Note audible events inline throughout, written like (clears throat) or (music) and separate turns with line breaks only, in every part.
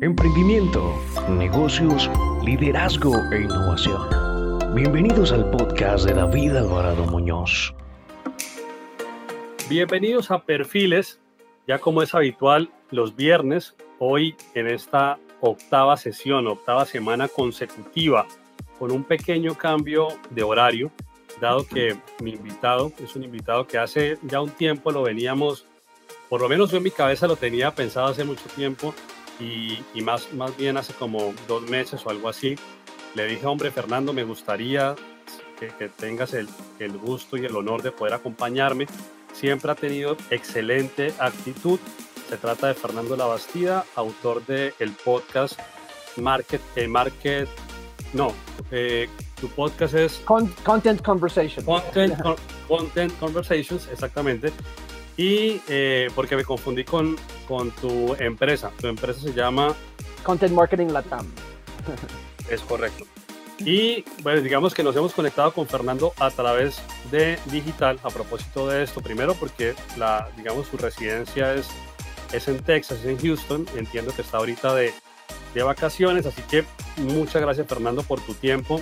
Emprendimiento, negocios, liderazgo e innovación. Bienvenidos al podcast de David Alvarado Muñoz.
Bienvenidos a Perfiles, ya como es habitual los viernes, hoy en esta octava sesión, octava semana consecutiva, con un pequeño cambio de horario, dado que mi invitado es un invitado que hace ya un tiempo lo veníamos, por lo menos yo en mi cabeza lo tenía pensado hace mucho tiempo, y, más, más bien hace como dos meses o algo así, le dije, hombre, Fernando, me gustaría que, tengas el, el, gusto y el honor de poder acompañarme. Siempre ha tenido excelente actitud. Se trata de Fernando Labastida, autor del el podcast Market, eh, Market, no, eh, tu podcast es...
content Conversations.
Content, content Conversations, exactamente. Y eh, porque me confundí con, con tu empresa. Tu empresa se llama...
Content Marketing Latam.
es correcto. Y bueno, digamos que nos hemos conectado con Fernando a través de digital a propósito de esto. Primero porque la, digamos, su residencia es, es en Texas, es en Houston. Entiendo que está ahorita de, de vacaciones, así que muchas gracias Fernando por tu tiempo.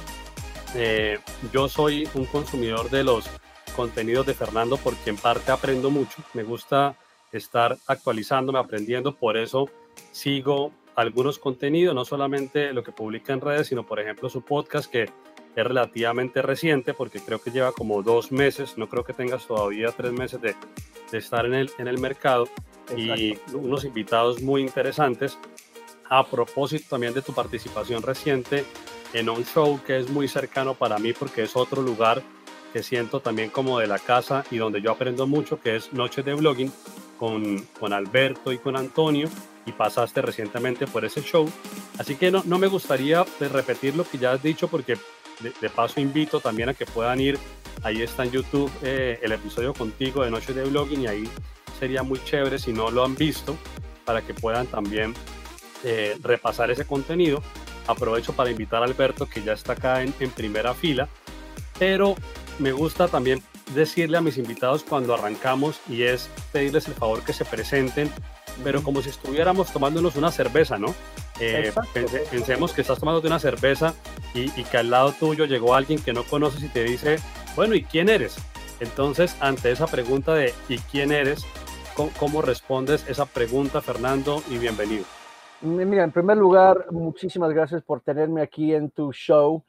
Eh, yo soy un consumidor de los contenidos de Fernando porque en parte aprendo mucho. Me gusta estar actualizándome, aprendiendo, por eso sigo algunos contenidos, no solamente lo que publica en redes, sino por ejemplo su podcast que es relativamente reciente porque creo que lleva como dos meses, no creo que tengas todavía tres meses de, de estar en el, en el mercado y unos invitados muy interesantes. A propósito también de tu participación reciente en un show que es muy cercano para mí porque es otro lugar que siento también como de la casa y donde yo aprendo mucho, que es Noches de Blogging con, con Alberto y con Antonio, y pasaste recientemente por ese show. Así que no, no me gustaría repetir lo que ya has dicho, porque de, paso invito también a que puedan ir, ahí está en YouTube eh, el episodio contigo de Noches de Blogging, y ahí sería muy chévere si no lo han visto, para que puedan también eh, repasar ese contenido. Aprovecho para invitar a Alberto, que ya está acá en, en primera fila, pero me gusta también decirle a mis invitados cuando arrancamos y es pedirles el favor que se presenten, pero como si estuviéramos tomándonos una cerveza, ¿no? Eh, pensemos que estás tomando una cerveza y, que al lado tuyo llegó alguien que no conoces y te dice, bueno, ¿y quién eres? Entonces, ante esa pregunta de ¿y quién eres? ¿Cómo, cómo respondes esa pregunta, Fernando? Y bienvenido.
Mira, en primer lugar, muchísimas gracias por tenerme aquí en tu show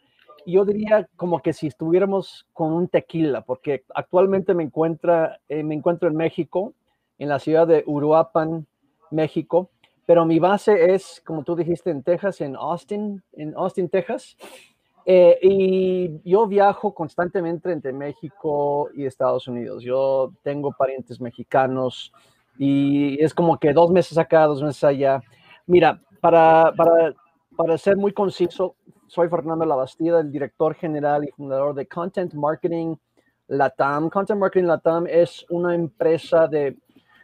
yo diría como que si estuviéramos con un tequila, porque actualmente me, encuentra, eh, me encuentro en México, en la ciudad de Uruapan, México, pero mi base es, como tú dijiste, en Texas, en Austin, en Austin, Texas. Eh, y yo viajo constantemente entre México y Estados Unidos. Yo tengo parientes mexicanos y es como que dos meses acá, dos meses allá. Mira, para, para, para ser muy conciso, soy Fernando Labastida, el director general y fundador de Content Marketing Latam. Content Marketing Latam es una empresa de,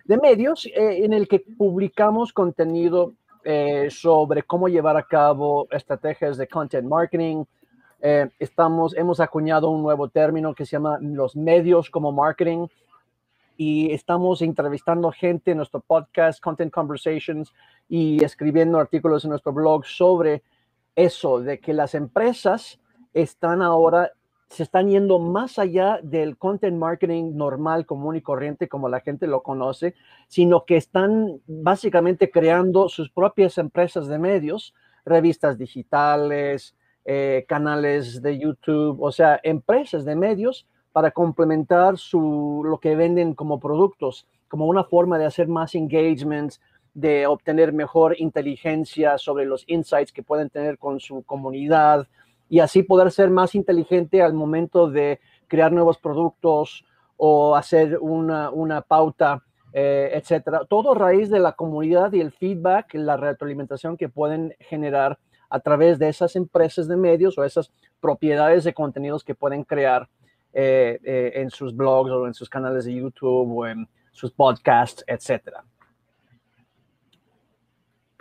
de medios eh, en el que publicamos contenido eh, sobre cómo llevar a cabo estrategias de content marketing. Eh, estamos, hemos acuñado un nuevo término que se llama los medios como marketing y estamos entrevistando gente en nuestro podcast, Content Conversations, y escribiendo artículos en nuestro blog sobre eso, de que las empresas están ahora, se están yendo más allá del content marketing normal, común y corriente, como la gente lo conoce, sino que están básicamente creando sus propias empresas de medios, revistas digitales, eh, canales de YouTube, o sea, empresas de medios para complementar su, lo que venden como productos, como una forma de hacer más engagements, de obtener mejor inteligencia sobre los insights que pueden tener con su comunidad y así poder ser más inteligente al momento de crear nuevos productos o hacer una, una pauta, eh, etcétera. Todo raíz de la comunidad y el feedback, la retroalimentación que pueden generar a través de esas empresas de medios o esas propiedades de contenidos que pueden crear eh, eh, en sus blogs o en sus canales de YouTube o en sus podcasts, etcétera.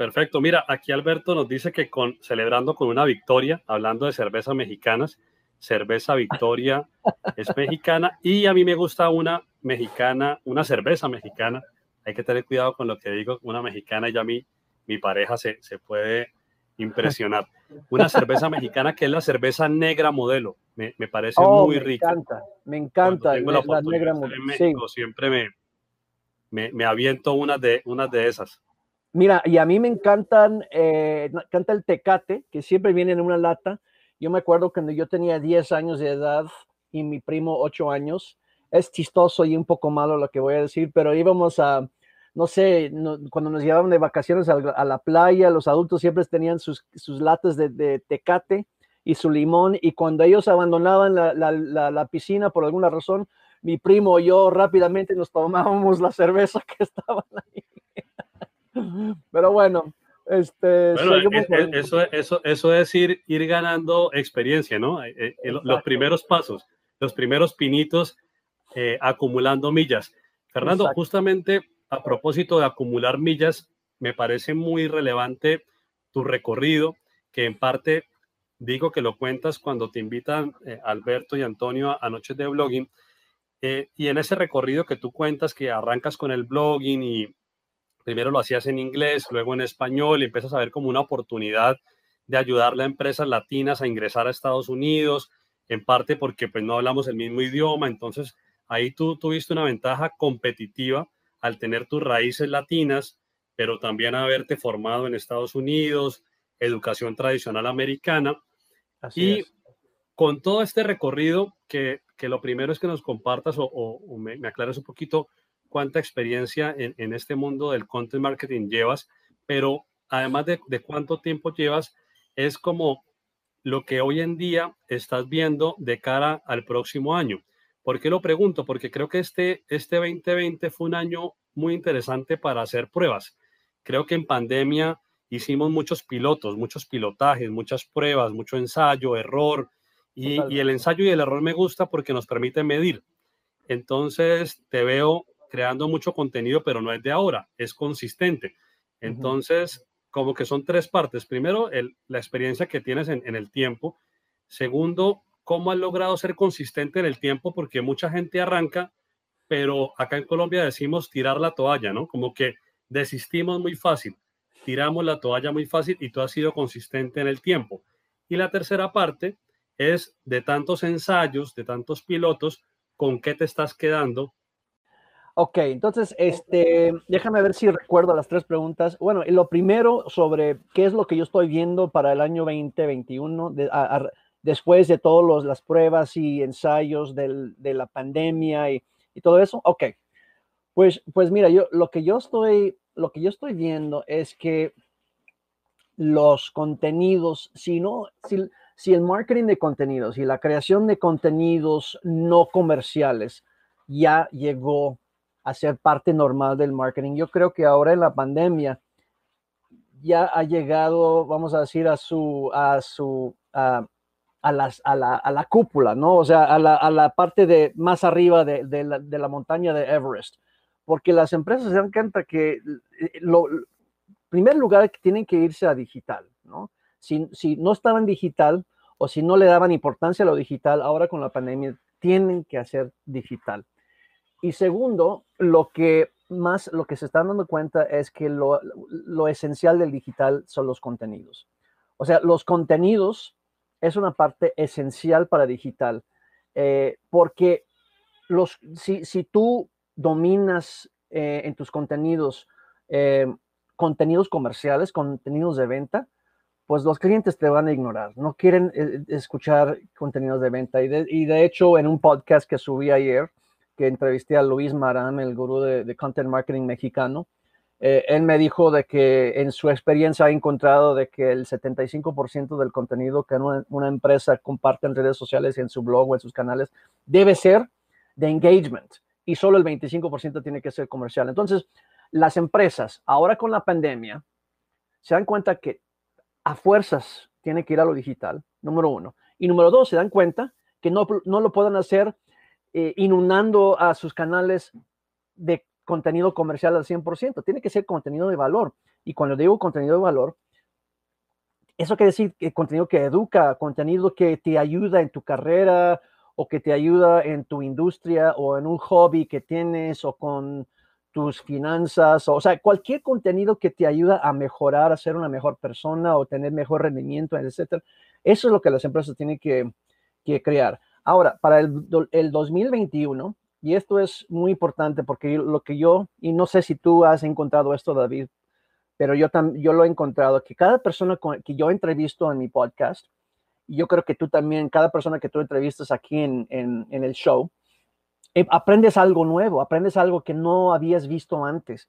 Perfecto. Mira, aquí Alberto nos dice que con, celebrando con una victoria, hablando de cervezas mexicanas, cerveza Victoria es (laughs) mexicana y a mí me gusta una mexicana, una cerveza mexicana. Hay que tener cuidado con lo que digo, una mexicana y a mí mi pareja se, se puede impresionar. Una cerveza mexicana que es la cerveza negra modelo. Me, me parece
Oh,
muy
me
rica.
encanta, me encanta
tengo
la,
la
negra
de estar
mo-
en
sí.
México, siempre me, me, me aviento unas de, unas de esas.
Mira, y a mí me encantan, eh, encanta el tecate, que siempre viene en una lata. Yo me acuerdo cuando yo tenía 10 años de edad y mi primo 8 años. Es chistoso y un poco malo lo que voy a decir, pero íbamos a, no sé, cuando nos llevaban de vacaciones a, la playa, los adultos siempre tenían sus, sus latas de, tecate y su limón, y cuando ellos abandonaban la, la- la- la piscina por alguna razón, mi primo y yo rápidamente nos tomábamos la cerveza que estaban ahí. Pero bueno, este,
Bueno,
por-
eh, eso, eso, eso es ir, ir ganando experiencia, ¿no? Eh, eh, Los primeros pasos, los primeros pinitos eh, acumulando millas. Fernando,
Exacto.
justamente a propósito de acumular millas, me parece muy relevante tu recorrido, que en parte digo que lo cuentas cuando te invitan Alberto y Antonio a, Noches de Blogging. y en ese recorrido que tú cuentas, que arrancas con el blogging y primero lo hacías en inglés, luego en español, y empiezas a ver como una oportunidad de ayudarle a empresas latinas a ingresar a Estados Unidos, en parte porque pues no hablamos el mismo idioma, entonces ahí tú tuviste una ventaja competitiva al tener tus raíces latinas, pero también haberte formado en Estados Unidos, educación tradicional americana,
Así
y
es.
con todo este recorrido, que, que lo primero es que nos compartas o, o- o me, me aclares un poquito cuánta experiencia en, en este mundo del content marketing llevas, pero además de, de cuánto tiempo llevas, es como lo que hoy en día estás viendo de cara al próximo año. ¿Por qué lo pregunto? Porque creo que este, este 2020 fue un año muy interesante para hacer pruebas. Creo que en pandemia hicimos muchos pilotos, muchos pilotajes, muchas pruebas, mucho ensayo, error. Y, y el ensayo y el error me gusta porque nos permite medir. Entonces te veo creando mucho contenido, pero no es de ahora, es consistente. Entonces, como que son tres partes. Primero, el- la experiencia que tienes en, en el tiempo. Segundo, cómo has logrado ser consistente en el tiempo, porque mucha gente arranca, pero acá en Colombia decimos tirar la toalla, ¿no? Como que desistimos muy fácil, tiramos la toalla muy fácil y tú has sido consistente en el tiempo. Y la tercera parte es de tantos ensayos, de tantos pilotos, ¿con qué te estás quedando?
Ok, entonces, este, déjame ver si recuerdo las tres preguntas. Bueno, lo primero sobre qué es lo que yo estoy viendo para el año 2021, de- después de todas las pruebas y ensayos del- de la pandemia y, y todo eso. Ok, pues, pues mira, yo lo que yo estoy, lo que yo estoy viendo es que los contenidos, si no, si, si el marketing de contenidos y la creación de contenidos no comerciales ya llegó a ser parte normal del marketing, yo creo que ahora en la pandemia ya ha llegado, vamos a decir, a su, a su, a, las, a, la, a la cúpula, ¿no? O sea, a la, a la parte de más arriba de, de, la, montaña de Everest, porque las empresas se dan cuenta que eh, lo, primer lugar que tienen que irse a digital, ¿no? Si, si no estaban digital o si no le daban importancia a lo digital, ahora con la pandemia tienen que hacer digital. Y segundo, lo que más, lo que se están dando cuenta es que lo, lo esencial del digital son los contenidos. O sea, los contenidos es una parte esencial para digital, eh, porque los, si, si tú dominas eh, en tus contenidos eh, contenidos comerciales, contenidos de venta, pues los clientes te van a ignorar, no quieren escuchar contenidos de venta. Y de, hecho, en un podcast que subí ayer, que entrevisté a Luis Maram, el gurú de, de content marketing mexicano, eh, él me dijo de que en su experiencia ha encontrado de que el 75% del contenido que una, empresa comparte en redes sociales, en su blog o en sus canales, debe ser de engagement y solo el 25% tiene que ser comercial. Entonces, las empresas, ahora con la pandemia, se dan cuenta que a fuerzas tiene que ir a lo digital, número uno. Y número dos, se dan cuenta que no, no lo pueden hacer eh, inundando a sus canales de contenido comercial al 100%. Tiene que ser contenido de valor. Y cuando digo contenido de valor, eso quiere decir que contenido que educa, contenido que te ayuda en tu carrera o que te ayuda en tu industria o en un hobby que tienes o con tus finanzas, o, sea, cualquier contenido que te ayuda a mejorar, a ser una mejor persona o tener mejor rendimiento, etcétera. Eso es lo que las empresas tienen que, crear. Ahora, para el, el 2021, y esto es muy importante porque lo que yo, y no sé si tú has encontrado esto, David, pero yo, yo lo he encontrado, que cada persona que yo entrevisto en mi podcast, y yo creo que tú también, cada persona que tú entrevistas aquí en, en, en el show, eh, aprendes algo nuevo, aprendes algo que no habías visto antes.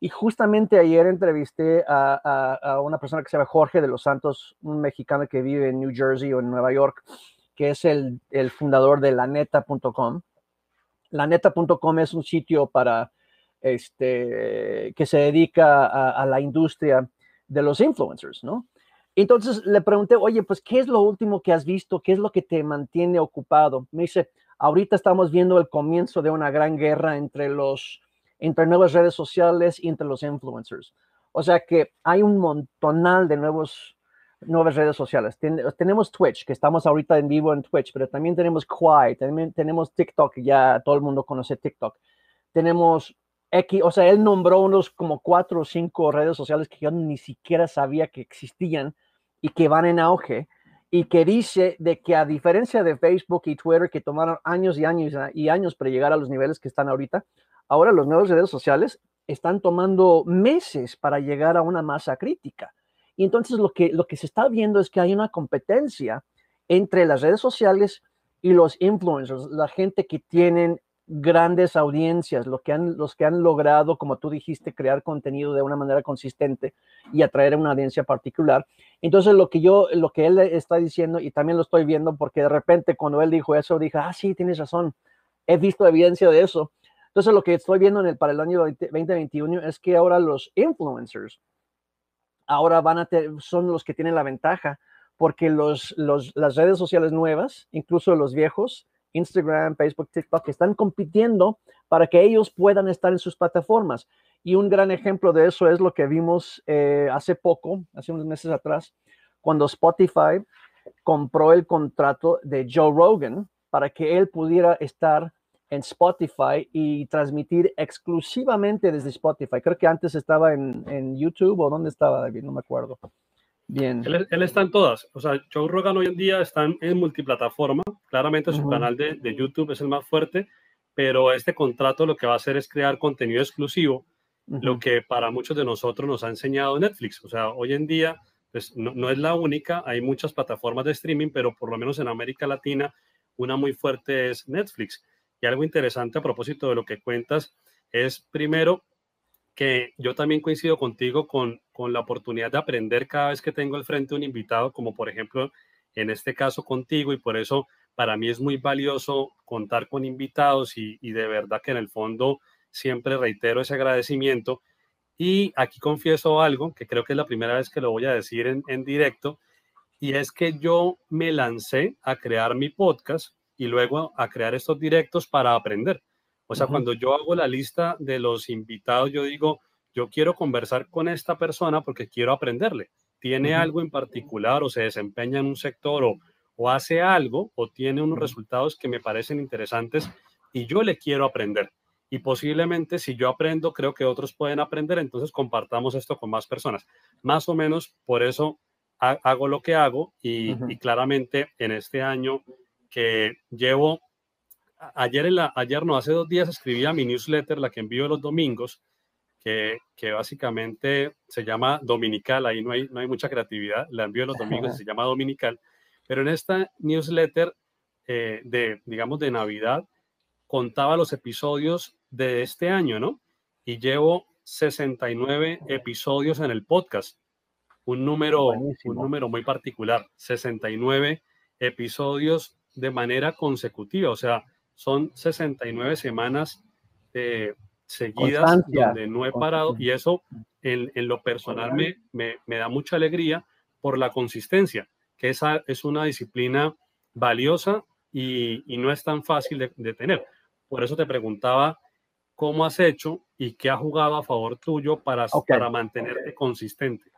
Y justamente ayer entrevisté a, a, una persona que se llama Jorge de los Santos, un mexicano que vive en New Jersey o en Nueva York, que es el, el fundador de laneta.com. Laneta.com es un sitio para este, que se dedica a, la industria de los influencers, ¿no? Entonces le pregunté, oye, pues, ¿qué es lo último que has visto? ¿Qué es lo que te mantiene ocupado? Me dice, Ahorita estamos viendo el comienzo de una gran guerra entre los entre nuevas redes sociales y entre los influencers. O sea que hay un montonal de nuevos nuevas redes sociales. tenemos Twitch, que estamos ahorita en vivo en Twitch, pero también tenemos Quai, también tenemos TikTok, ya todo el mundo conoce TikTok. Tenemos X, o sea, él nombró unos como cuatro o cinco redes sociales que yo ni siquiera sabía que existían y que van en auge y que dice de que a diferencia de Facebook y Twitter que tomaron años y años y años para llegar a los niveles que están ahorita, ahora los nuevos redes sociales están tomando meses para llegar a una masa crítica. Y entonces lo que, lo que se está viendo es que hay una competencia entre las redes sociales y los influencers, la gente que tienen grandes audiencias, lo que han, los que han logrado, como tú dijiste, crear contenido de una manera consistente y atraer a una audiencia particular. Entonces, lo que yo, lo que él está diciendo, y también lo estoy viendo, porque de repente cuando él dijo eso, dije, ah, sí, tienes razón, he visto evidencia de eso. Entonces, lo que estoy viendo en el, para el año 2021 es que ahora los influencers, ahora van a son los que tienen la ventaja, porque los, los, las redes sociales nuevas, incluso los viejos, Instagram, Facebook, TikTok, están compitiendo para que ellos puedan estar en sus plataformas. Y un gran ejemplo de eso es lo que vimos eh, hace poco, hace unos meses atrás, cuando Spotify compró el contrato de Joe Rogan para que él pudiera estar en Spotify y transmitir exclusivamente desde Spotify. Creo que antes estaba en, en YouTube o dónde estaba, David, no me acuerdo. Bien.
Él, está en todas. O sea, Joe Rogan hoy en día está en multiplataforma. Claramente su canal de, de, YouTube es el más fuerte, pero este contrato lo que va a hacer es crear contenido exclusivo, lo que para muchos de nosotros nos ha enseñado Netflix. O sea, hoy en día pues, no, no, es la única, hay muchas plataformas de streaming, pero por lo menos en América Latina una muy fuerte es Netflix. Y algo interesante a propósito de lo que cuentas es, primero, que yo también coincido contigo con, con la oportunidad de aprender cada vez que tengo al frente un invitado, como por ejemplo en este caso contigo, y por eso para mí es muy valioso contar con invitados y, y de verdad que en el fondo siempre reitero ese agradecimiento. Y aquí confieso algo, que creo que es la primera vez que lo voy a decir en, en directo, y es que yo me lancé a crear mi podcast y luego a crear estos directos para aprender. O sea, cuando yo hago la lista de los invitados, yo digo, yo quiero conversar con esta persona porque quiero aprenderle. Tiene algo en particular o se desempeña en un sector o, o hace algo o tiene unos resultados que me parecen interesantes y yo le quiero aprender. Y posiblemente si yo aprendo, creo que otros pueden aprender, entonces compartamos esto con más personas. Más o menos por eso hago lo que hago y, y claramente en este año que llevo ayer, en la, ayer no, hace dos días escribía mi newsletter, la que envío los domingos, que, que, básicamente se llama Dominical, ahí no hay, no hay mucha creatividad, la envío los domingos y se llama Dominical, pero en esta newsletter eh, de, digamos, de Navidad, contaba los episodios de este año, ¿no? Y llevo 69 episodios en el podcast, un número, un número muy particular, 69 episodios de manera consecutiva, o sea, son 69 semanas eh, seguidas donde no he parado y eso en, en lo personal me, me, me, da mucha alegría por la consistencia, que esa es una disciplina valiosa y, y no es tan fácil de, de, tener. Por eso te preguntaba cómo has hecho y qué ha jugado a favor tuyo para, para mantenerte consistente.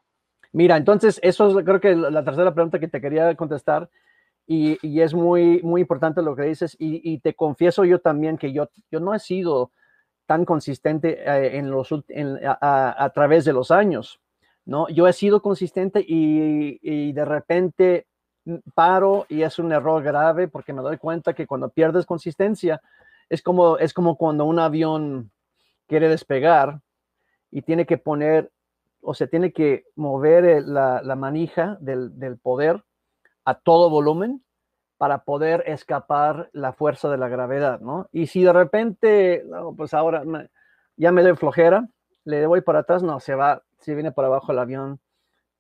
Mira, entonces eso es creo que la tercera pregunta que te quería contestar y, es muy, muy importante lo que dices. Y, te confieso yo también que yo, yo no he sido tan consistente eh, a, través de los años. ¿no? Yo he sido consistente y, de repente paro y es un error grave porque me doy cuenta que cuando pierdes consistencia es como, es como cuando un avión quiere despegar y tiene que poner, o se tiene que mover la, manija del, del poder a todo volumen para poder escapar la fuerza de la gravedad, ¿no? Y si de repente, pues ahora ya me doy flojera, le voy para atrás, no, se va, se viene para abajo el avión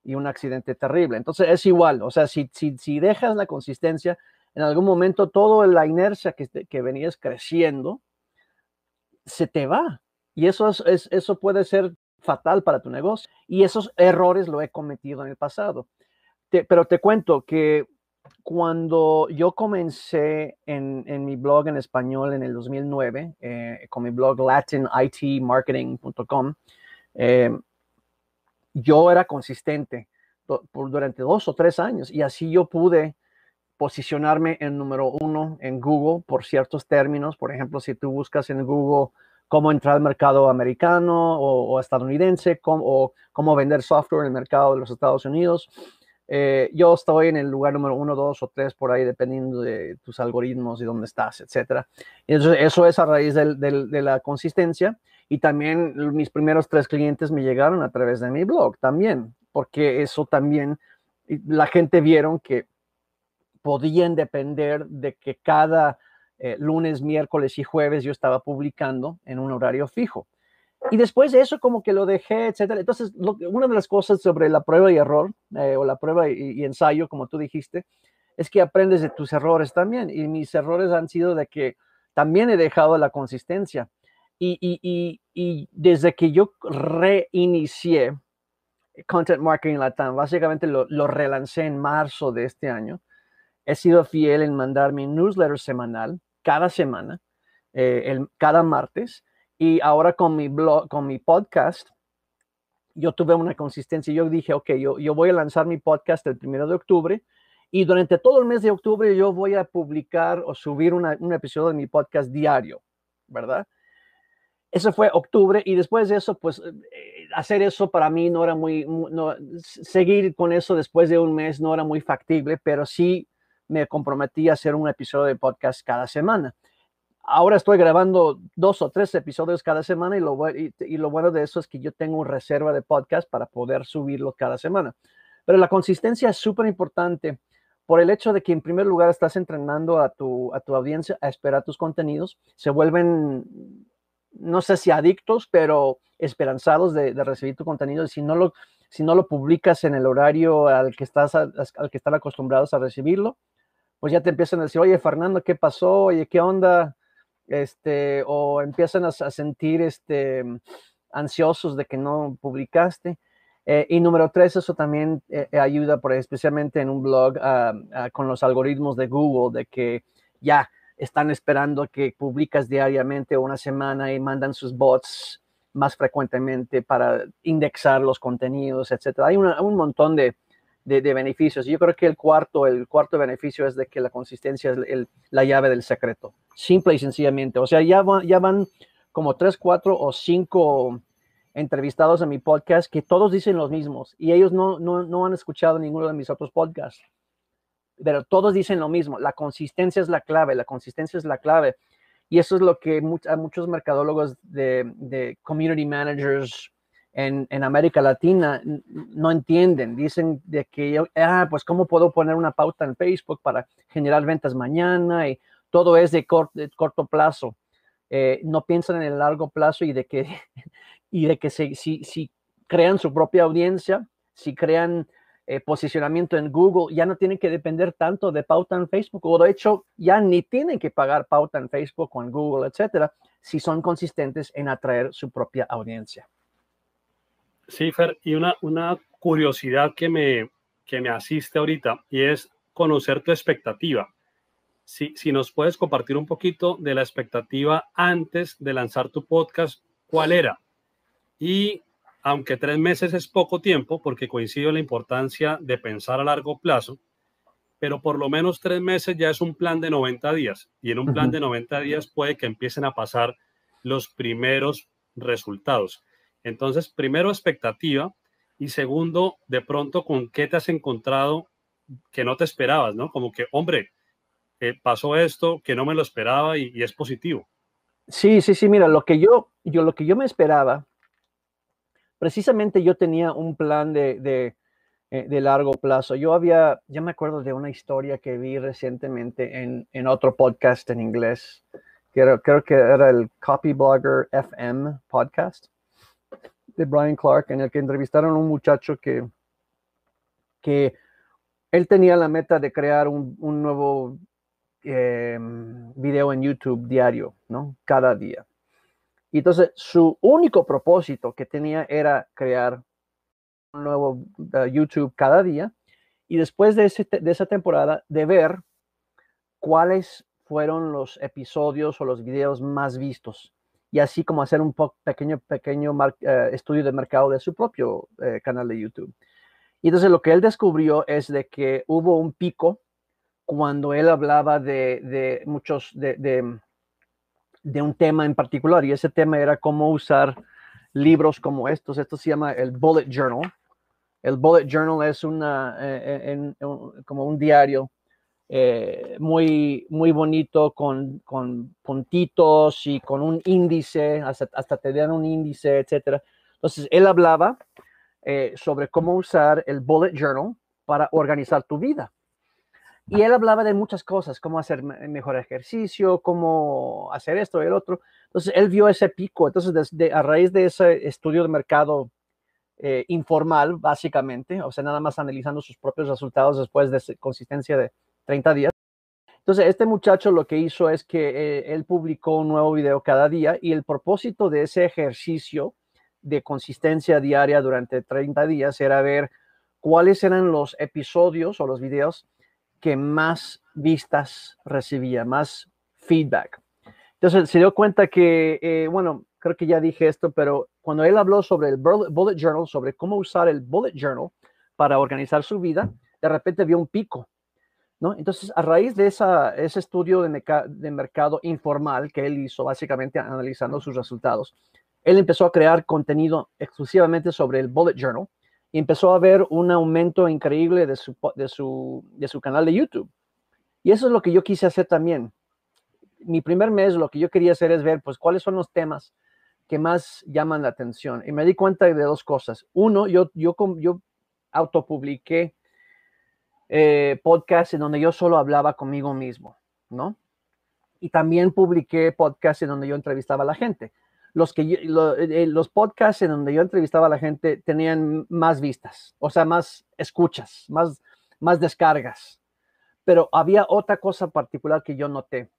y un accidente terrible. Entonces es igual, o sea, si, si, si dejas la consistencia, en algún momento toda la inercia que, que venías creciendo se te va. Y eso, es, eso puede ser fatal para tu negocio. Y esos errores lo he cometido en el pasado. Pero te cuento que cuando yo comencé en, mi blog en español en el 2009, eh, con mi blog latinitmarketing.com, eh, yo era consistente por, durante dos o tres años y así yo pude posicionarme en número uno en Google por ciertos términos. Por ejemplo, si tú buscas en Google cómo entrar al mercado americano o, estadounidense o cómo vender software en el mercado de los Estados Unidos, eh, yo estoy en el lugar número uno, dos o tres por ahí, dependiendo de tus algoritmos y dónde estás, etcétera. Eso, eso es a raíz de la consistencia. Y también mis primeros tres clientes me llegaron a través de mi blog también, porque eso también, la gente vieron que podían depender de que cada eh, lunes, miércoles y jueves yo estaba publicando en un horario fijo. Y después de eso como que lo dejé, etcétera. Entonces, una de las cosas sobre la prueba y error, eh, o la prueba y, ensayo, como tú dijiste, es que aprendes de tus errores también. Y mis errores han sido de que también he dejado la consistencia. Y, y, y desde que yo reinicié Content Marketing Latam, básicamente lo, lo, relancé en marzo de este año, he sido fiel en mandar mi newsletter semanal cada semana, eh, el, cada martes y ahora con mi blog, con mi podcast, yo tuve una consistencia. Yo dije, ok, yo, yo voy a lanzar mi podcast el primero de octubre y durante todo el mes de octubre yo voy a publicar o subir un episodio de mi podcast diario, ¿verdad? Eso fue octubre y después de eso, pues eh, hacer eso para mí no era muy, no, seguir con eso después de un mes no era muy factible, pero sí me comprometí a hacer un episodio de podcast cada semana ahora estoy grabando dos o tres episodios cada semana y lo, bueno de eso es que yo tengo una reserva de podcast para poder subirlo cada semana. Pero la consistencia es súper importante por el hecho de que en primer lugar estás entrenando a tu, a tu audiencia a esperar tus contenidos, se vuelven, no sé si adictos, pero esperanzados de, recibir tu contenido. Y si no lo, si no lo publicas en el horario al que, estás, al que están acostumbrados a recibirlo, pues ya te empiezan a decir, oye, Fernando, ¿qué pasó? Oye, ¿qué onda? Este, o empiezan a, sentir este, ansiosos de que no publicaste. Eh, y número tres, eso también eh, ayuda, por, especialmente en un blog, con los algoritmos de Google, de que ya están esperando que publicas diariamente una semana y mandan sus bots más frecuentemente para indexar los contenidos, etcétera. Hay un montón de, de, beneficios. Yo creo que el cuarto, el cuarto beneficio es de que la consistencia es la llave del secreto, simple y sencillamente. O sea, ya, ya van como tres, cuatro o cinco entrevistados en mi podcast que todos dicen los mismos y ellos no, no, no han escuchado ninguno de mis otros podcasts. Pero todos dicen lo mismo, la consistencia es la clave, la consistencia es la clave. Y eso es lo que a muchos mercadólogos de, de community managers, en, en, América Latina no entienden. Dicen de que, ah, pues cómo puedo poner una pauta en Facebook para generar ventas mañana y todo es de, corto plazo. Eh, no piensan en el largo plazo y de que, (laughs) y de que si, si, crean su propia audiencia, si crean eh, posicionamiento en Google, ya no tienen que depender tanto de pauta en Facebook, o de hecho ya ni tienen que pagar pauta en Facebook o en Google, etcétera, si son consistentes en atraer su propia audiencia.
Sí, Fer, y una, una curiosidad que me, que me asiste ahorita y es conocer tu expectativa. Si, si nos puedes compartir un poquito de la expectativa antes de lanzar tu podcast, ¿cuál era? Y aunque tres meses es poco tiempo, porque coincido en la importancia de pensar a largo plazo, pero por lo menos tres meses ya es un plan de 90 días y en un plan de 90 días puede que empiecen a pasar los primeros resultados. Entonces, primero expectativa y segundo, de pronto, ¿con qué te has encontrado que no te esperabas, ¿no? Como que, hombre, eh, pasó esto que no me lo esperaba y, es positivo.
Sí, sí, sí, mira, lo que yo, yo, lo que yo me esperaba, precisamente yo tenía un plan de, de, eh, largo plazo. Yo había, ya me acuerdo de una historia que vi recientemente en, en otro podcast en inglés, que creo que era el Copy Blogger FM podcast de Brian Clark, en el que entrevistaron a un muchacho que, que él tenía la meta de crear un, un nuevo eh, video en YouTube diario, ¿no? Cada día. Y entonces su único propósito que tenía era crear un nuevo uh, YouTube cada día y después de, ese, de esa temporada de ver cuáles fueron los episodios o los videos más vistos y así como hacer un pequeño, pequeño uh, estudio de mercado de su propio uh, canal de YouTube. Y entonces lo que él descubrió es de que hubo un pico cuando él hablaba de, muchos, de, un tema en particular, y ese tema era cómo usar libros como estos. Esto se llama el Bullet Journal. El Bullet Journal es una, eh, eh, como un diario eh, muy, muy bonito con, puntitos y con un índice, hasta, te dan un índice, etc. Entonces, él hablaba sobre cómo usar el Bullet Journal para organizar tu vida. Y él hablaba de muchas cosas, cómo hacer mejor ejercicio, cómo hacer esto y el otro. Entonces, él vio ese pico. Entonces, a raíz de ese estudio de mercado eh, informal, básicamente, o sea, nada más analizando sus propios resultados después de consistencia de 30 días. Entonces, este muchacho lo que hizo es que eh, él publicó un nuevo video cada día y el propósito de ese ejercicio de consistencia diaria durante 30 días era ver cuáles eran los episodios o los videos que más vistas recibía, más feedback. Entonces se dio cuenta que, eh, bueno, creo que ya dije esto, pero cuando él habló sobre el bullet journal, sobre cómo usar el bullet journal para organizar su vida, de repente vio un pico, ¿no? Entonces, a raíz de ese estudio de, mercado informal que él hizo, básicamente analizando sus resultados, él empezó a crear contenido exclusivamente sobre el bullet journal y empezó a ver un aumento increíble de su canal de YouTube. Y eso es lo que yo quise hacer también. Mi primer mes lo que yo quería hacer es ver, pues, cuáles son los temas que más llaman la atención. Y me di cuenta de dos cosas. Uno, yo, yo, yo autopubliqué eh, podcasts en donde yo solo hablaba conmigo mismo, ¿no? Y también publiqué podcasts en donde yo entrevistaba a la gente los, que eh, los podcasts en donde yo entrevistaba a la gente tenían más vistas, o sea, más escuchas, más, más descargas. Pero había otra cosa particular que yo noté,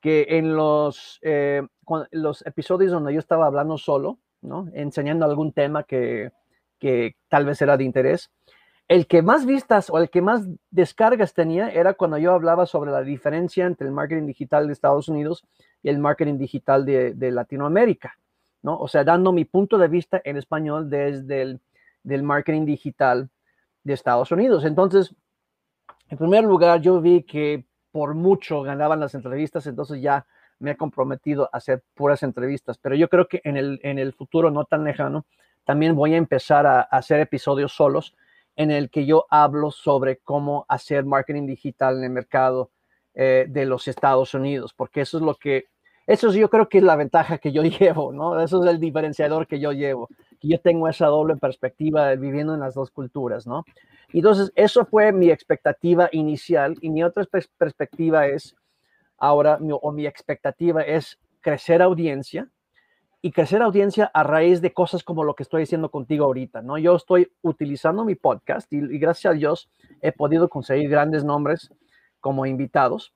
que en los, eh, los episodios donde yo estaba hablando solo, ¿no? enseñando algún tema que, que tal vez era de interés, el que más vistas o el que más descargas tenía era cuando yo hablaba sobre la diferencia entre el marketing digital de Estados Unidos y el marketing digital de, Latinoamérica, ¿no? O sea, dando mi punto de vista en español desde el del marketing digital de Estados Unidos. Entonces, en primer lugar, yo vi que por mucho ganaban las entrevistas, entonces ya me he comprometido a hacer puras entrevistas, pero yo creo que en el, en el futuro no tan lejano, también voy a empezar a hacer episodios solos en el que yo hablo sobre cómo hacer marketing digital en el mercado eh, de los Estados Unidos, porque eso es lo que, eso yo creo que es la ventaja que yo (laughs) llevo, ¿no? Eso es el diferenciador que yo llevo, que yo tengo esa doble perspectiva de viviendo en las dos culturas, ¿no? Entonces, eso fue mi expectativa inicial y mi otra perspectiva es, ahora, o mi expectativa es crecer audiencia, y crecer audiencia a raíz de cosas como lo que estoy diciendo contigo ahorita, ¿no? Yo estoy utilizando mi podcast y, gracias a Dios he podido conseguir grandes nombres como invitados.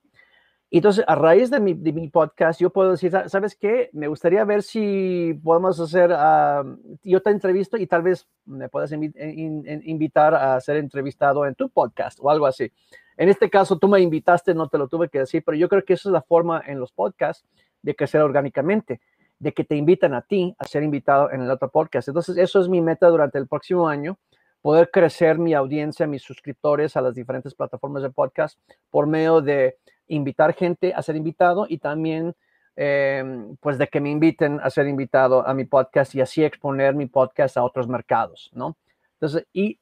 Entonces, a raíz de mi, podcast, yo puedo decir, ¿sabes qué? Me gustaría ver si podemos hacer, uh, yo te entrevisto y tal vez me puedas invitar a ser entrevistado en tu podcast o algo así. En este caso, tú me invitaste, no te lo tuve que decir, pero yo creo que esa es la forma en los podcasts de crecer orgánicamente de que te invitan a ti a ser invitado en el otro podcast. Entonces, eso es mi meta durante el próximo año, poder crecer mi audiencia, mis suscriptores a las diferentes plataformas de podcast por medio de invitar gente a ser invitado y también em, pues de que me inviten a ser invitado a mi podcast y así exponer mi podcast a otros mercados, ¿no? Entonces, y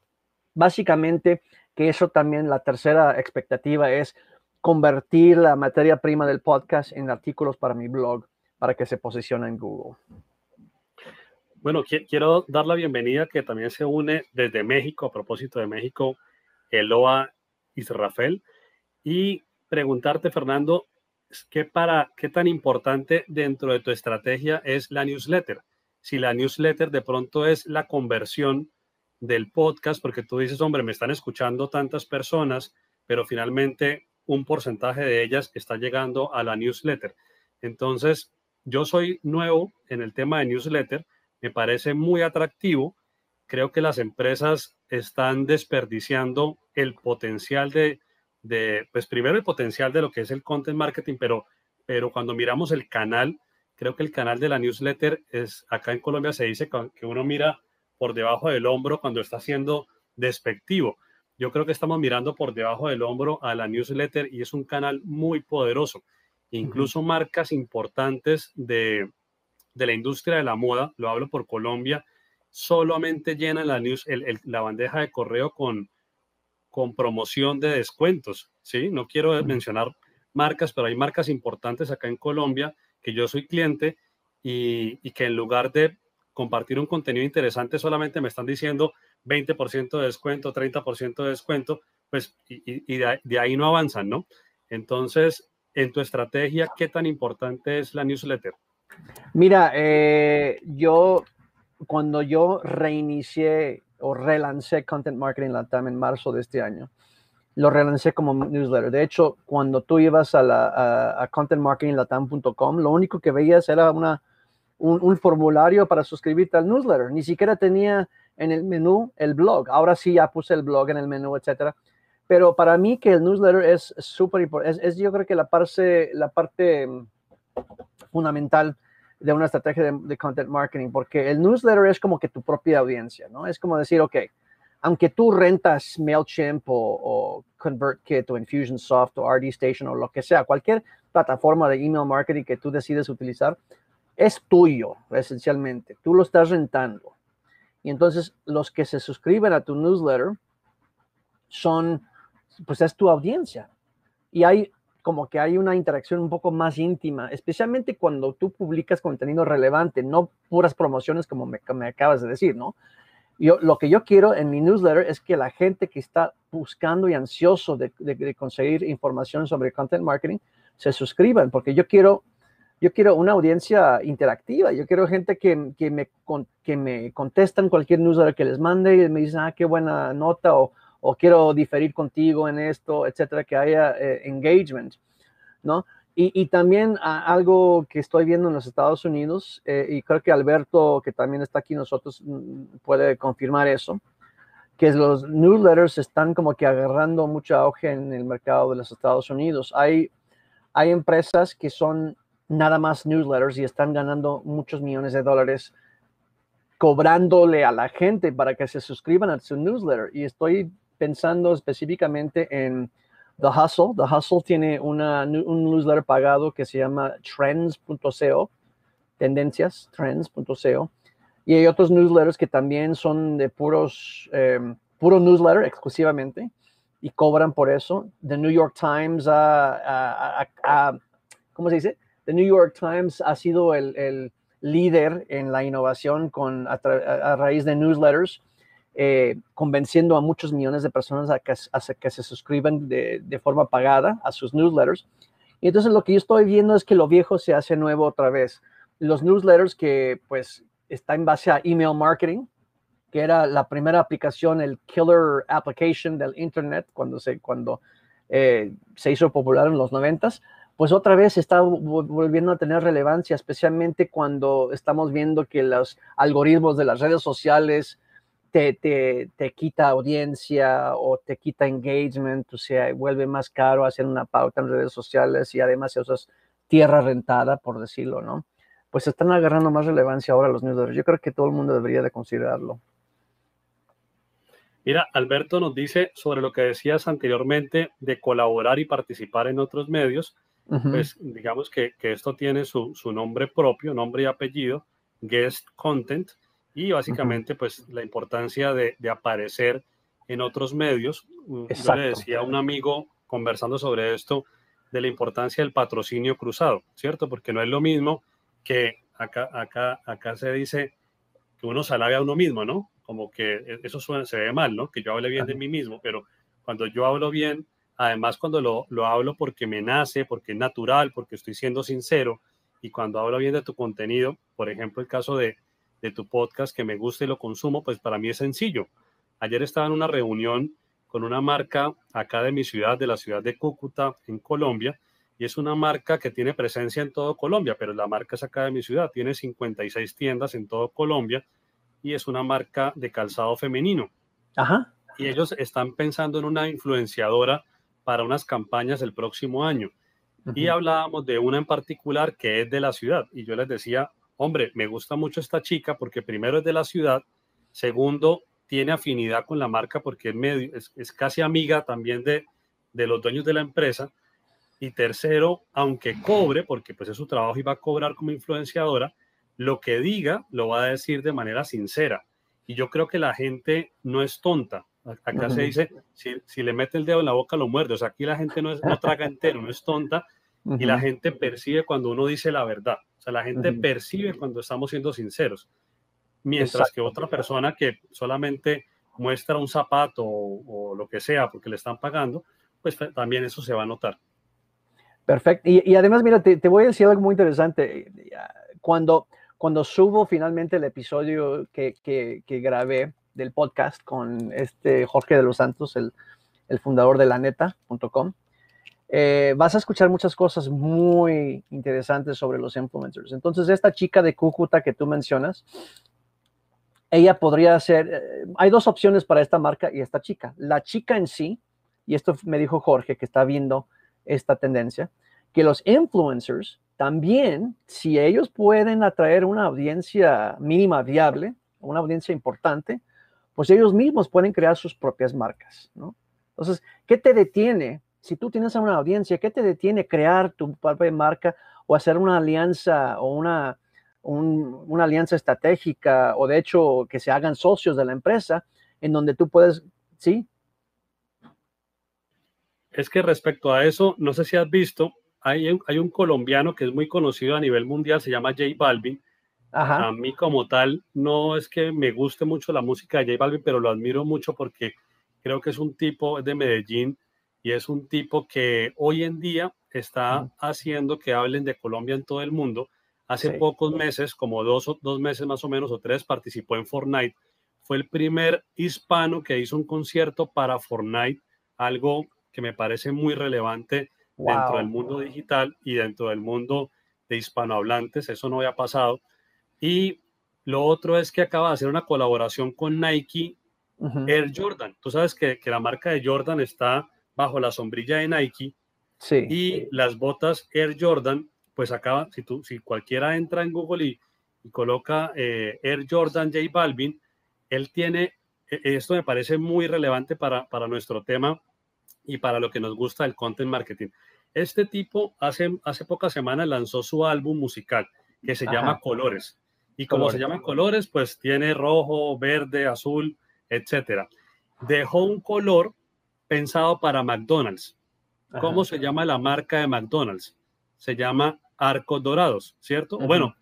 básicamente que eso también, la tercera expectativa es convertir la materia prima del podcast en artículos para mi blog para que se posicione en Google.
Bueno, quiero dar la bienvenida que también se une desde México, a propósito de México, Eloa Israfel, y preguntarte, Fernando, ¿qué, para, ¿qué tan importante dentro de tu estrategia es la newsletter? Si la newsletter de pronto es la conversión del podcast, porque tú dices, hombre, me están escuchando tantas personas, pero finalmente un porcentaje de ellas está llegando a la newsletter. Entonces, yo soy nuevo en el tema de newsletter, me parece muy atractivo. Creo que las empresas están desperdiciando el potencial de, de, pues primero el potencial de lo que es el content marketing, pero, pero cuando miramos el canal, creo que el canal de la newsletter es, acá en Colombia se dice que uno mira por debajo del hombro cuando está siendo despectivo. Yo creo que estamos mirando por debajo del hombro a la newsletter y es un canal muy poderoso. Incluso marcas importantes de, de la industria de la moda, lo hablo por Colombia, solamente llenan la, news, la bandeja de correo con, con promoción de descuentos. ¿sí? No quiero mencionar marcas, pero hay marcas importantes acá en Colombia que yo soy cliente y, y que en lugar de compartir un contenido interesante solamente me están diciendo 20% de descuento, 30% de descuento, pues y, y de, de, ahí no avanzan, ¿no? Entonces, en tu estrategia, ¿qué tan importante es la newsletter?
Mira, eh, yo cuando yo reinicié o relancé Content Marketing Latam en marzo de este año, lo relancé como newsletter. De hecho, cuando tú ibas a, a, a contentmarketinglatam.com, lo único que veías era una, un, un, formulario para suscribirte al newsletter. Ni siquiera tenía en el menú el blog. Ahora sí ya puse el blog en el menú, etcétera. Pero para mí que el newsletter es súper importante. Es, es, yo creo que la parte, la parte mm, fundamental de una estrategia de, de, content marketing, porque el newsletter es como que tu propia audiencia, ¿no? Es como decir, ok, aunque tú rentas MailChimp o, o ConvertKit o Infusionsoft o RD Station o lo que sea, cualquier plataforma de email marketing que tú decides utilizar, es tuyo, esencialmente. Tú lo estás rentando. Y entonces los que se suscriben a tu newsletter son, pues es tu audiencia. Y hay como que hay una interacción un poco más íntima, especialmente cuando tú publicas contenido relevante, no puras promociones como me, me acabas de decir, ¿no? Yo, lo que yo quiero en mi newsletter es que la gente que está buscando y ansioso de, conseguir información sobre content marketing se suscriban, porque yo quiero, yo quiero una audiencia interactiva, yo quiero gente que, que, me, que me contestan cualquier newsletter que les mande y me dicen, ah, qué buena nota, o, o quiero diferir contigo en esto, etcétera, que haya eh, engagement, ¿no? Y, y también a, algo que estoy viendo en los Estados Unidos, eh, y creo que Alberto, que también está aquí nosotros, mm, puede confirmar eso, que los newsletters están como que agarrando mucho auge en el mercado de los Estados Unidos. Hay, hay empresas que son nada más newsletters y están ganando muchos millones de dólares cobrándole a la gente para que se suscriban a su newsletter. Y estoy pensando específicamente en The Hustle. The Hustle tiene una, un newsletter pagado que se llama trends.co, tendencias, trends.co. Y hay otros newsletters que también son de puros, eh, puro newsletter exclusivamente y cobran por eso. The New York Times, uh, uh, uh, ¿cómo se dice? The New York Times ha sido el, el líder en la innovación con, a, a raíz de newsletters eh, convenciendo a muchos millones de personas a que, se suscriban de, de, forma pagada a sus newsletters. Y entonces lo que yo estoy viendo es que lo viejo se hace nuevo otra vez. Los newsletters que pues está en base a email marketing, que era la primera aplicación, el killer application del Internet cuando se, cuando, eh, se hizo popular en los noventas, pues otra vez está volviendo a tener relevancia, especialmente cuando estamos viendo que los algoritmos de las redes sociales, te, te, te, quita audiencia o te quita engagement, o sea, vuelve más caro hacer una pauta en redes sociales y además si usas tierra rentada, por decirlo, ¿no? Pues están agarrando más relevancia ahora los newsletters. Yo creo que todo el mundo debería de considerarlo.
Mira, Alberto nos dice sobre lo que decías anteriormente de colaborar y participar en otros medios. pues digamos que, que esto tiene su, su, nombre propio, nombre y apellido, guest content, y básicamente pues la importancia de, de, aparecer en otros medios. Yo le decía a un amigo conversando sobre esto de la importancia del patrocinio cruzado, ¿cierto? Porque no es lo mismo que acá, acá, acá se dice que uno se a uno mismo, ¿no? Como que e, eso suena, se ve mal, ¿no? Que yo hable bien de mí mismo, pero cuando yo hablo bien, además cuando lo, lo hablo porque me nace, porque es natural, porque estoy siendo sincero, y cuando hablo bien de tu contenido, por ejemplo, el caso de, de tu podcast que me gusta y lo consumo, pues para mí es sencillo. Ayer estaba en una reunión con una marca acá de mi ciudad, de la ciudad de Cúcuta, en Colombia, y es una marca que tiene presencia en todo Colombia, pero la marca es acá de mi ciudad, tiene 56 tiendas en todo Colombia y es una marca de calzado femenino.
Ajá.
Y ellos están pensando en una influenciadora para unas campañas el próximo año. Y hablábamos de una en particular que es de la ciudad. Y yo les decía, hombre, me gusta mucho esta chica porque primero es de la ciudad, segundo, tiene afinidad con la marca porque es, medio, es, casi amiga también de, de los dueños de la empresa y tercero, aunque cobre, porque pues es su trabajo y va a cobrar como influenciadora, lo que diga lo va a decir de manera sincera. Y yo creo que la gente no es tonta. Acá se dice, si, si, le mete el dedo en la boca lo muerde. O sea, aquí la gente no, es, no traga entero, no es tonta. Y la gente percibe cuando uno dice la verdad. Sea, la gente percibe cuando estamos siendo sinceros. Mientras que otra persona que solamente muestra un zapato o, o, lo que sea porque le están pagando, pues también eso se va a notar.
Perfecto. Y, además, mira, te, voy a decir algo muy interesante. Cuando, cuando subo finalmente el episodio que, que, grabé del podcast con este Jorge de los Santos, el, el fundador de laneta.com, eh, vas a escuchar muchas cosas muy interesantes sobre los influencers. Entonces, esta chica de Cúcuta que tú mencionas, ella podría ser, eh, hay dos opciones para esta marca y esta chica. La chica en sí, y esto me dijo Jorge que está viendo esta tendencia, que los influencers también, si ellos pueden atraer una audiencia mínima viable, una audiencia importante, pues ellos mismos pueden crear sus propias marcas. Entonces, ¿qué te detiene? Si tú tienes una audiencia, ¿qué te detiene crear tu propia marca o hacer una alianza o una, una alianza estratégica o de hecho que se hagan socios de la empresa en donde tú puedes, sí,
es que respecto a eso, no sé si has visto, hay un, hay un colombiano que es muy conocido a nivel mundial, se llama J Balvin. A mí como tal, no es que me guste mucho la música de J Balvin, pero lo admiro mucho porque creo que es un tipo, es de Medellín, y es un tipo que hoy en día está haciendo que hablen de Colombia en todo el mundo. Hace pocos meses, como dos, dos meses más o menos, o tres, participó en Fortnite. Fue el primer hispano que hizo un concierto para Fortnite, algo que me parece muy relevante dentro del mundo digital y dentro del mundo de hispanohablantes. Eso no había pasado. Y lo otro es que acaba de hacer una colaboración con Nike Air Jordan. Tú sabes que, que, la marca de Jordan está bajo la sombrilla de Nike.
Sí.
Y las botas Air Jordan, pues acaba, si, tú, si cualquiera entra en Google y, y coloca eh, Air Jordan J Balvin, él tiene, e, esto me parece muy relevante para, para nuestro tema y para lo que nos gusta el content marketing. Este tipo hace, hace pocas semanas lanzó su álbum musical que se llama Colores. Y como se llama Colores, pues tiene rojo, verde, azul, etcétera. Dejó un color pensado para McDonald's. ¿Cómo se llama la marca de McDonald's? Se llama Arcos Dorados, ¿cierto? Bueno,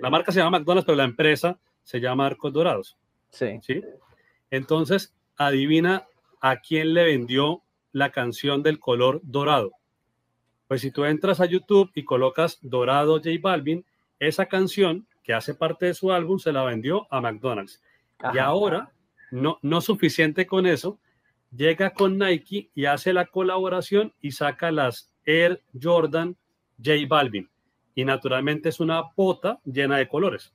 la marca se llama McDonald's, pero la empresa se llama Arcos Dorados.
Sí.
¿Sí? Entonces, adivina a quién le vendió la canción del color dorado. Pues si tú entras a YouTube y colocas Dorado J Balvin, esa canción que hace parte de su álbum se la vendió a McDonald's. Y ahora, no, no suficiente con eso, llega con Nike y hace la colaboración y saca las Air Jordan J Balvin. Y naturalmente es una pota llena de colores.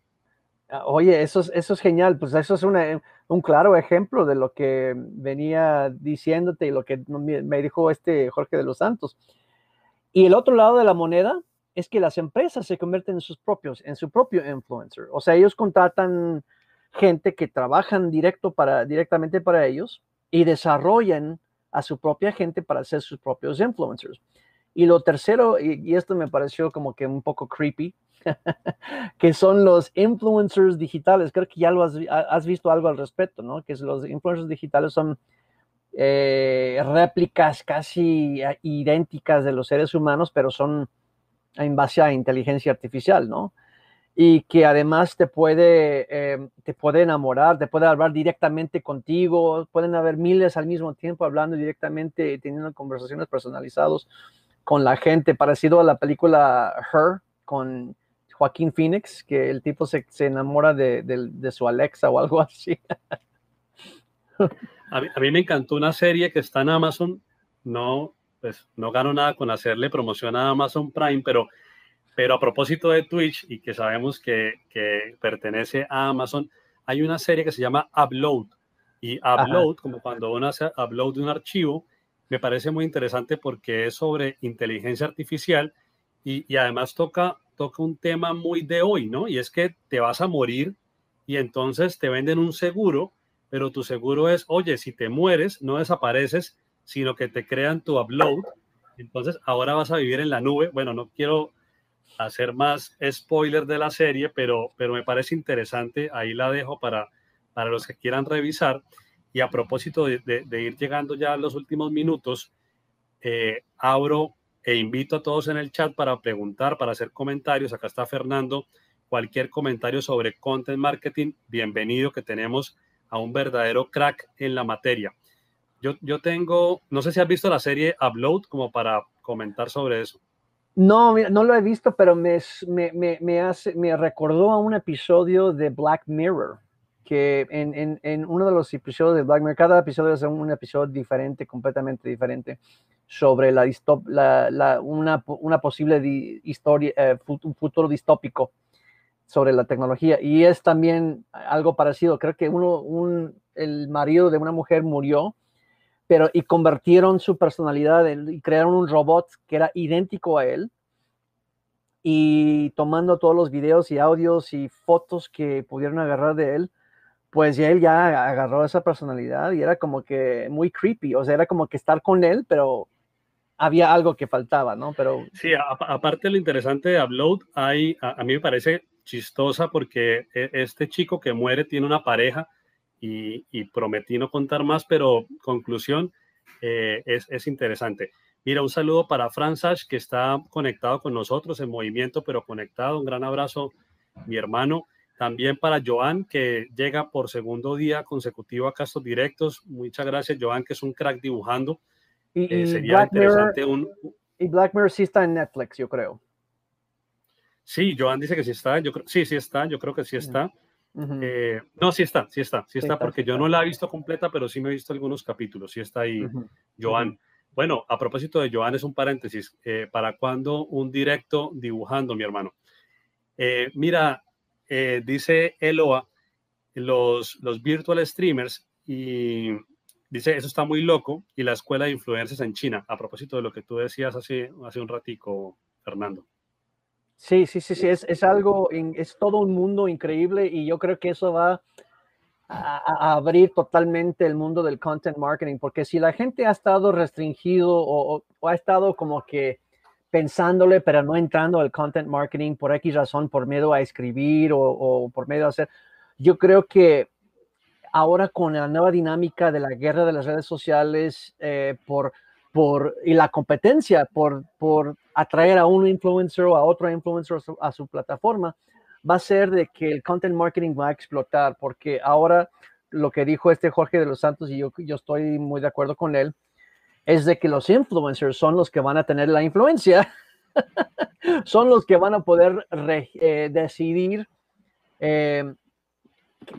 Ah, oye, eso es, eso es genial, pues eso es un claro ejemplo de lo que venía diciéndote y lo que me dijo este Jorge de los Santos. Y el otro lado de la moneda es que las empresas se convierten en sus propios, en su propio influencer. O sea, ellos contratan gente que trabajan directo para, directamente para ellos y desarrollan a su propia gente para ser sus propios influencers. Y lo tercero, y, esto me pareció como que un poco creepy, (laughs) que son los influencers digitales. Creo que ya lo has, visto algo al respecto, ¿no? Que los influencers digitales son eh, réplicas casi idénticas de los seres humanos, pero son en base a inteligencia artificial, ¿no? Y que además te puede, eh, te puede enamorar, te puede hablar directamente contigo, pueden haber miles al mismo tiempo hablando directamente, teniendo conversaciones personalizadas con la gente, parecido a la película Her con Joaquín Phoenix, que el tipo se, se enamora de, de, su Alexa o algo (laughs) así.
A mí, a mí, me encantó una serie que está en Amazon, no, pues no gano nada con hacerle promoción a Amazon Prime, pero pero a propósito de Twitch y que sabemos que, que pertenece a Amazon, hay una serie que se llama Upload. Y Upload, como cuando uno hace upload de un archivo, me parece muy interesante porque es sobre inteligencia artificial y, y, además toca, toca un tema muy de hoy, ¿no? Y es que te vas a morir y entonces te venden un seguro, pero tu seguro es, oye, si te mueres, no desapareces, sino que te crean tu upload. Entonces ahora vas a vivir en la nube. Bueno, no quiero hacer más spoiler de la serie, pero, pero me parece interesante. Ahí la dejo para, para los que quieran revisar. Y a propósito de, ir llegando ya a los últimos minutos, eh, abro e invito a todos en el chat para preguntar, para hacer comentarios. Acá está Fernando. Cualquier comentario sobre content marketing, bienvenido, que tenemos a un verdadero crack en la materia. Yo, yo tengo, no sé si has visto la serie Upload como para comentar sobre eso.
No, no lo he visto, pero me, me, me, hace, me recordó a un episodio de Black Mirror, que en, en, en, uno de los episodios de Black Mirror, cada episodio es un episodio diferente, completamente diferente, sobre la, la, la una, una, posible historia, eh, un futuro distópico sobre la tecnología. Y es también algo parecido. Creo que uno, un, el marido de una mujer murió pero y convirtieron su personalidad y crearon un robot que era idéntico a él y tomando todos los videos y audios y fotos que pudieron agarrar de él, pues ya él ya agarró esa personalidad y era como que muy creepy, o sea, era como que estar con él, pero había algo que faltaba, ¿no? Pero
sí, aparte lo interesante de Upload, hay, a, a, mí me parece chistosa porque e, este chico que muere tiene una pareja y, prometí no contar más, pero conclusión, eh, es, es, interesante. Mira, un saludo para Franzas, que está conectado con nosotros en movimiento, pero conectado. Un gran abrazo, mi hermano. También para Joan, que llega por segundo día consecutivo a estos directos. Muchas gracias, Joan, que es un crack dibujando.
Y, eh, sería interesante un... Y Black Mirror sí está en Netflix, yo creo.
Sí, Joan dice que sí está. Yo creo, sí, sí está. Yo creo que sí está. Eh, no, sí está, sí está, sí está, porque yo no la he visto completa, pero sí me he visto algunos capítulos, sí está ahí, Joan. Bueno, a propósito de Joan, es un paréntesis, eh, ¿para cuándo un directo dibujando, mi hermano? Eh, mira, dice Eloa, los, los virtual streamers, y dice, eso está muy loco, y la escuela de influencers en China, a propósito de lo que tú decías hace, hace un ratico, Fernando.
Sí, sí, sí, sí, es, es algo, es todo un mundo increíble y yo creo que eso va a, abrir totalmente el mundo del content marketing, porque si la gente ha estado restringido o, ha estado como que pensándole, pero no entrando al content marketing por X razón, por miedo a escribir o, por miedo a hacer, yo creo que ahora con la nueva dinámica de la guerra de las redes sociales, eh, por por, y la competencia por, por atraer a un influencer o a otro influencer a su, plataforma, va a ser de que el content marketing va a explotar, porque ahora lo que dijo este Jorge de los Santos, y yo, yo estoy muy de acuerdo con él, es de que los influencers son los que van a tener la influencia, (laughs) son los que van a poder eh, decidir eh,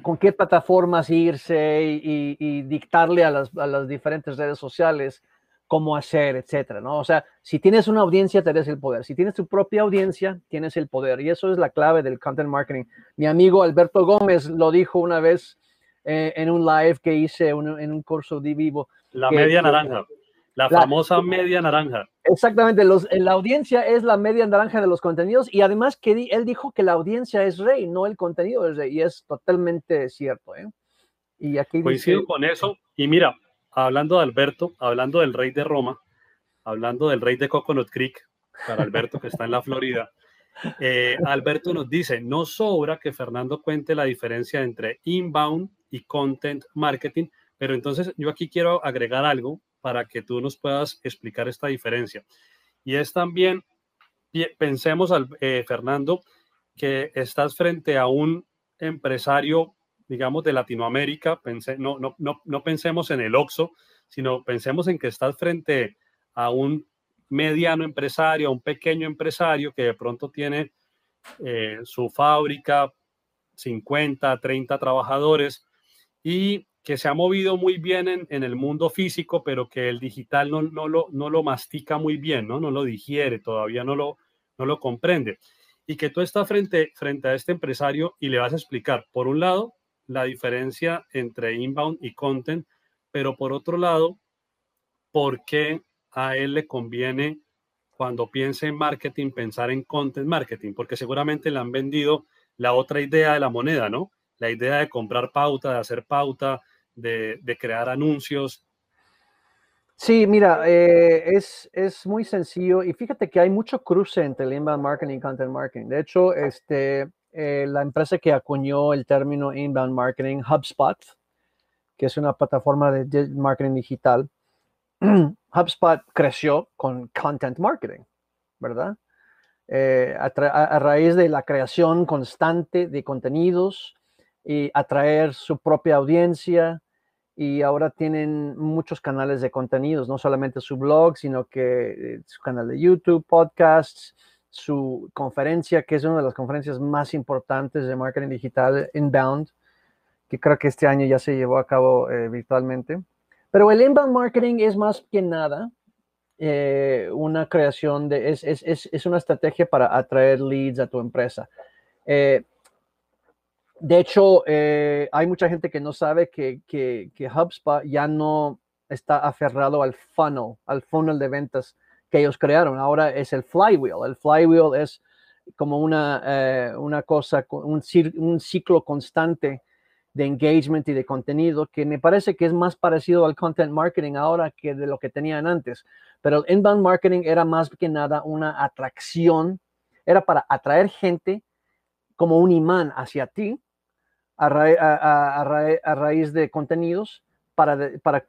con qué plataformas irse y, y dictarle a las, a las, diferentes redes sociales cómo hacer, etcétera, ¿no? O sea, si tienes una audiencia, tienes el poder. Si tienes tu propia audiencia, tienes el poder. Y eso es la clave del content marketing. Mi amigo Alberto Gómez lo dijo una vez eh, en un live que hice en un curso de vivo.
La media naranja. La, famosa media naranja.
Exactamente, los, la audiencia es la media naranja de los contenidos y además que él dijo que la audiencia es rey, no el contenido es rey, y es totalmente cierto. ¿eh?
Y aquí Coincido con eso. Y mira, hablando de Alberto, hablando del rey de Roma, hablando del rey de Coconut Creek, para Alberto que está en la Florida. Eh, Alberto nos dice, no sobra que Fernando cuente la diferencia entre inbound y content marketing, pero entonces yo aquí quiero agregar algo para que tú nos puedas explicar esta diferencia. Y es también, pensemos, al, eh, Fernando, que estás frente a un empresario, digamos, de Latinoamérica, no, no, no, no pensemos en el OXO, sino pensemos en que estás frente a un mediano empresario, a un pequeño empresario que de pronto tiene eh, su fábrica, 50, 30 trabajadores y que se ha movido muy bien en, el mundo físico, pero que el digital no, no, lo, no lo mastica muy bien, ¿no? no lo digiere, todavía no lo, no lo comprende. Y que tú estás frente, frente a este empresario y le vas a explicar, por un lado, la diferencia entre inbound y content, pero por otro lado, por qué a él le conviene cuando piense en marketing pensar en content marketing, porque seguramente le han vendido la otra idea de la moneda, ¿no? La idea de comprar pauta, de hacer pauta, de, crear anuncios.
Sí, mira, eh, es, es, muy sencillo y fíjate que hay mucho cruce entre el inbound marketing y content marketing. De hecho, este, eh, la empresa que acuñó el término inbound marketing, HubSpot, que es una plataforma de marketing digital, (clears throat) HubSpot creció con content marketing, ¿verdad? Eh, a, raíz de la creación constante de contenidos y atraer su propia audiencia y ahora tienen muchos canales de contenidos, no solamente su blog, sino que eh, su canal de YouTube, podcasts, su conferencia, que es una de las conferencias más importantes de marketing digital, Inbound, que creo que este año ya se llevó a cabo eh, virtualmente. Pero el inbound marketing es más que nada eh, una creación de, es, es, es, es, una estrategia para atraer leads a tu empresa. Eh, de hecho, hay mucha gente que no sabe que, que, que, HubSpot ya no está aferrado al funnel, al funnel de ventas ellos crearon. Ahora es el flywheel. El flywheel es como una, una cosa, un, un ciclo constante de engagement y de contenido, que me parece que es más parecido al content marketing ahora que de lo que tenían antes. Pero el inbound marketing era más que nada una atracción, era para atraer gente como un imán hacia ti a, raíz de contenidos para, para,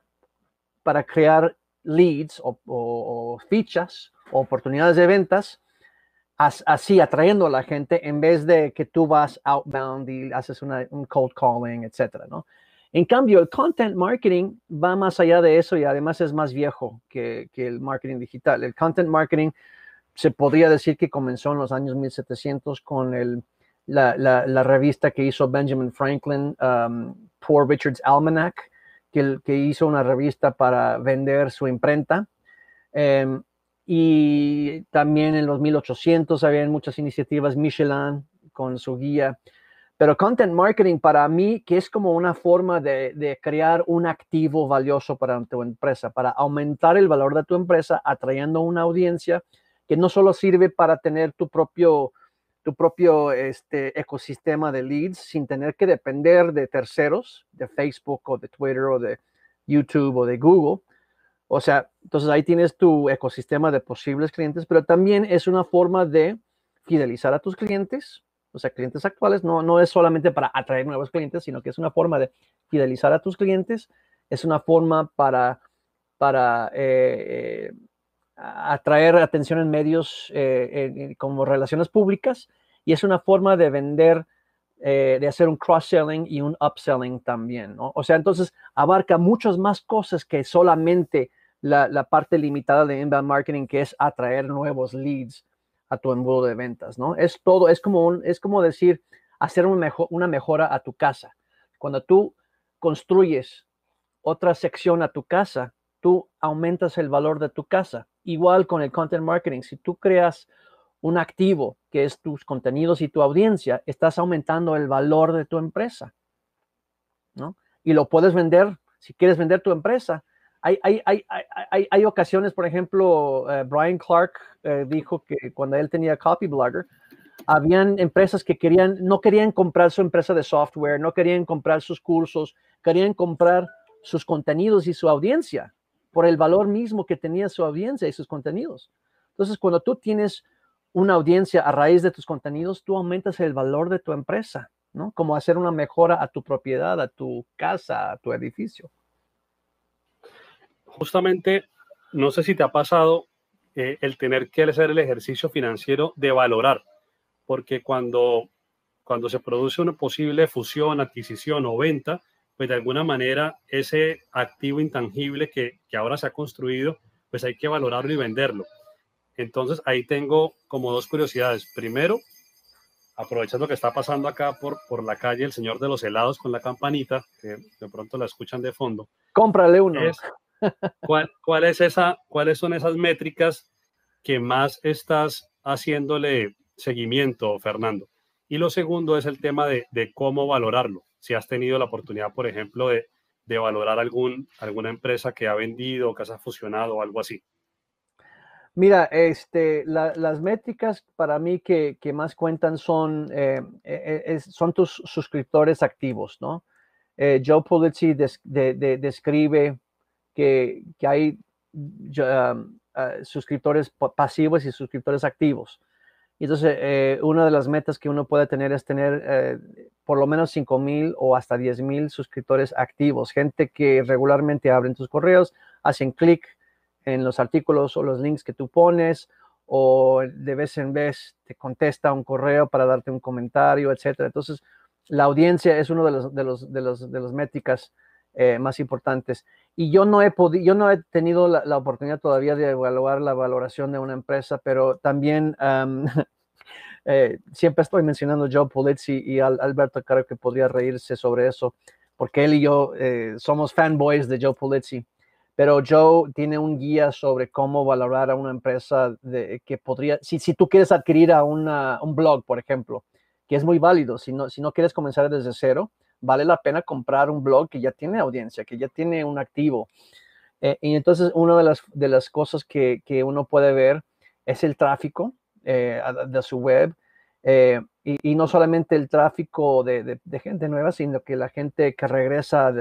para crear leads o, fichas o oportunidades de ventas así atrayendo a la gente en vez de que tú vas outbound y haces un cold calling, etcétera, ¿no? En cambio, el content marketing va más allá de eso y además es más viejo que, el marketing digital. El content marketing se podría decir que comenzó en los años 1700 con el, la, revista que hizo Benjamin Franklin, um, Poor Richard's Almanac, que, hizo una revista para vender su imprenta. Em, y también en los 1800 habían muchas iniciativas Michelin con su guía. Pero content marketing para mí, que es como una forma de, crear un activo valioso para tu empresa, para aumentar el valor de tu empresa, atrayendo una audiencia que no solo sirve para tener tu propio, tu propio este, ecosistema de leads sin tener que depender de terceros, de Facebook o de Twitter o de YouTube o de Google, o sea, entonces ahí tienes tu ecosistema de posibles clientes, pero también es una forma de fidelizar a tus clientes, o sea, clientes actuales, no, no es solamente para atraer nuevos clientes, sino que es una forma de fidelizar a tus clientes, es una forma para, para eh, eh, atraer atención en medios eh, como relaciones públicas y es una forma de vender de hacer un cross-selling y un upselling también, ¿no? O sea, entonces abarca muchas más cosas que solamente la, parte limitada de inbound marketing, que es atraer nuevos leads a tu embudo de ventas, ¿no? Es todo, es como, un, es como decir, hacer un mejor, una mejora a tu casa. Cuando tú construyes otra sección a tu casa, tú aumentas el valor de tu casa. Igual con el content marketing, si tú creas un activo que es tus contenidos y tu audiencia, estás aumentando el valor de tu empresa, ¿no? Y lo puedes vender, si quieres vender tu empresa, hay, hay, hay, hay, ocasiones, por ejemplo, eh, Brian Clark eh, dijo que cuando él tenía Copy Blogger, habían empresas que querían, no querían comprar su empresa de software, no querían comprar sus cursos, querían comprar sus contenidos y su audiencia. Por el valor mismo que tenía su audiencia y sus contenidos. Entonces, cuando tú tienes una audiencia a raíz de tus contenidos, tú aumentas el valor de tu empresa, ¿no? Como hacer una mejora a tu propiedad, a tu casa, a tu edificio.
Justamente, no sé si te ha pasado eh, el tener que hacer el ejercicio financiero de valorar, porque cuando, cuando se produce una posible fusión, adquisición o venta, pues de alguna manera ese activo intangible que, que ahora se ha construido, pues hay que valorarlo y venderlo. Entonces ahí tengo como dos curiosidades. Primero, aprovechando que está pasando acá por, por la calle el señor de los helados con la campanita, que de pronto la escuchan de fondo.
Cómprale uno.
¿cuál, cuál es esa, ¿Cuáles son esas métricas que más estás haciéndole seguimiento, Fernando? Y lo segundo es el tema de, de cómo valorarlo. Si has tenido la oportunidad, por ejemplo, de, de valorar algún, alguna empresa que ha vendido, que se ha fusionado o algo así.
Mira, este, las métricas para mí que, más cuentan son, eh, eh, son tus suscriptores activos, ¿no? Eh, Joe Pulitzi describe que, hay um, suscriptores pasivos y suscriptores activos. Y entonces, una de las metas que uno puede tener es tener por lo menos 5 mil o hasta 10 mil suscriptores activos, gente que regularmente abren tus correos, hacen clic en los artículos o los links que tú pones o de vez en vez te contesta un correo para darte un comentario, etcétera. Entonces, la audiencia es uno de los de los de los de las métricas eh, más importantes. Y yo no he podido, yo no he tenido la, oportunidad todavía de evaluar la valoración de una empresa, pero también (laughs) eh, siempre estoy mencionando Joe Pulizzi y Alberto creo que podría reírse sobre eso, porque él y yo eh, somos fanboys de Joe Pulizzi pero Joe tiene un guía sobre cómo valorar a una empresa de, que podría, si, si tú quieres adquirir a una, un blog, por ejemplo, que es muy válido, si no, si no quieres comenzar desde cero, vale la pena comprar un blog que ya tiene audiencia, que ya tiene un activo. Eh, y entonces una de las, de las cosas que, que uno puede ver es el tráfico eh, de su web. Eh, y, no solamente el tráfico de, gente nueva, sino que la gente que regresa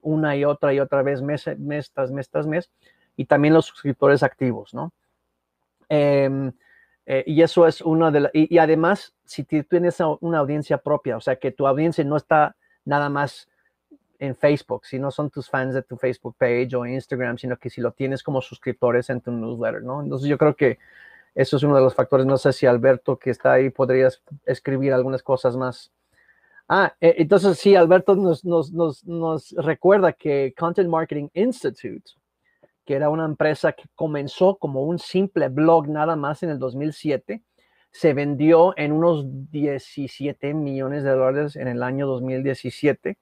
una y otra y otra vez mes, mes tras mes tras mes, y también los suscriptores activos, ¿no? Em, y eso es una de las, y, además, si tienes una audiencia propia, o sea, que tu audiencia no está nada más en Facebook, si no son tus fans de tu Facebook page o Instagram, sino que si lo tienes como suscriptores en tu newsletter, ¿no? Entonces yo creo que eso es uno de los factores. No sé si Alberto, que está ahí, podrías escribir algunas cosas más. Ah, e, entonces sí, Alberto nos, nos, recuerda que Content Marketing Institute, que era una empresa que comenzó como un simple blog nada más en el 2007, se vendió en unos 17 millones de dólares en el año 2017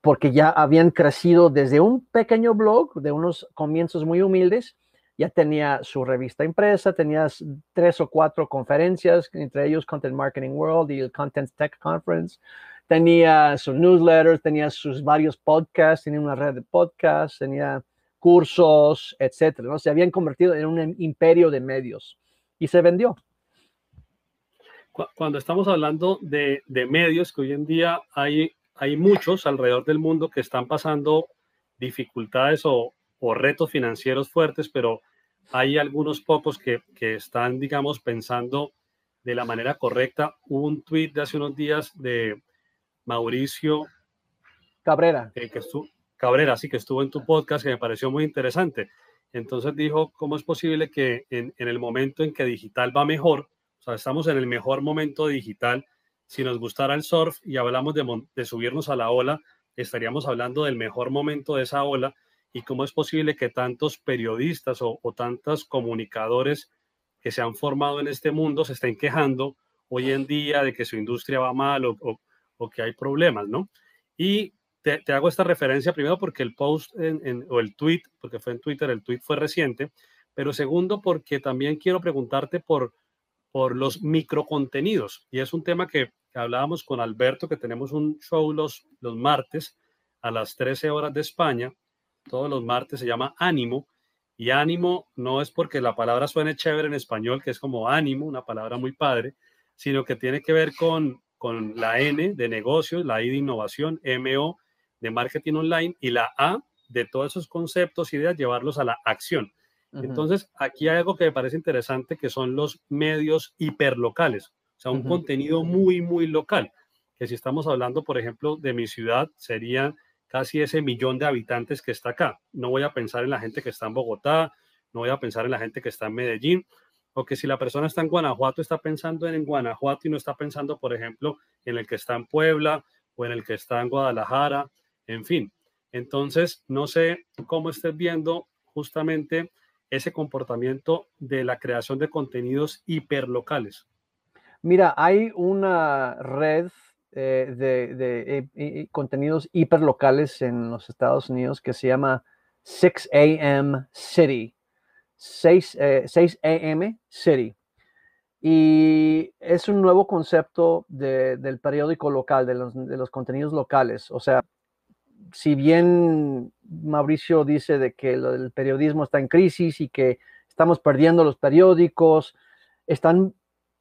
porque ya habían crecido desde un pequeño blog de unos comienzos muy humildes ya tenía su revista impresa, tenía tres o cuatro conferencias, entre ellos Content Marketing World y el Content Tech Conference. Tenía sus newsletters, tenía sus varios podcasts, tenía una red de podcasts, tenía cursos, etcétera. ¿no? Se habían convertido en un imperio de medios y se vendió.
Cuando estamos hablando de, de medios, que hoy en día hay, hay muchos alrededor del mundo que están pasando dificultades o, o retos financieros fuertes, pero hay algunos pocos que, que, están, digamos, pensando de la manera correcta. Hubo un tweet de hace unos días de Mauricio
Cabrera.
que estuvo, Cabrera, sí, que estuvo en tu podcast, que me pareció muy interesante. Entonces dijo, ¿cómo es posible que en, en el momento en que digital va mejor, o sea, estamos en el mejor momento digital, si nos gustara el surf y hablamos de, de subirnos a la ola, estaríamos hablando del mejor momento de esa ola y cómo es posible que tantos periodistas o, tantos comunicadores que se han formado en este mundo se estén quejando hoy en día de que su industria va mal o, que hay problemas, ¿no? Y te, hago esta referencia primero porque el post o el tweet, porque fue en Twitter, el tweet fue reciente, pero segundo porque también quiero preguntarte por, por los microcontenidos. Y es un tema que, hablábamos con Alberto, que tenemos un show los, los martes a las 13 horas de España, todos los martes, se llama Ánimo. Y ánimo no es porque la palabra suene chévere en español, que es como ánimo, una palabra muy padre, sino que tiene que ver con, con la N de negocios, la I de innovación, MO de marketing online y la A de todos esos conceptos, ideas, llevarlos a la acción. Entonces, aquí hay algo que me parece interesante, que son los medios hiperlocales, o sea, un contenido muy, muy local, que si estamos hablando, por ejemplo, de mi ciudad, serían casi ese millón de habitantes que está acá. No voy a pensar en la gente que está en Bogotá, no voy a pensar en la gente que está en Medellín, o que si la persona está en Guanajuato, está pensando en Guanajuato y no está pensando, por ejemplo, en el que está en Puebla o en el que está en Guadalajara, en fin. Entonces, no sé cómo estés viendo justamente ese comportamiento de la creación de contenidos hiperlocales?
Mira, hay una red eh, de, eh, eh, contenidos hiperlocales en los Estados Unidos que se llama 6 AM City. 6, 6 AM City. Y es un nuevo concepto del periódico local, de los, de los contenidos locales. O sea, si bien Mauricio dice de que el periodismo está en crisis y que estamos perdiendo los periódicos, están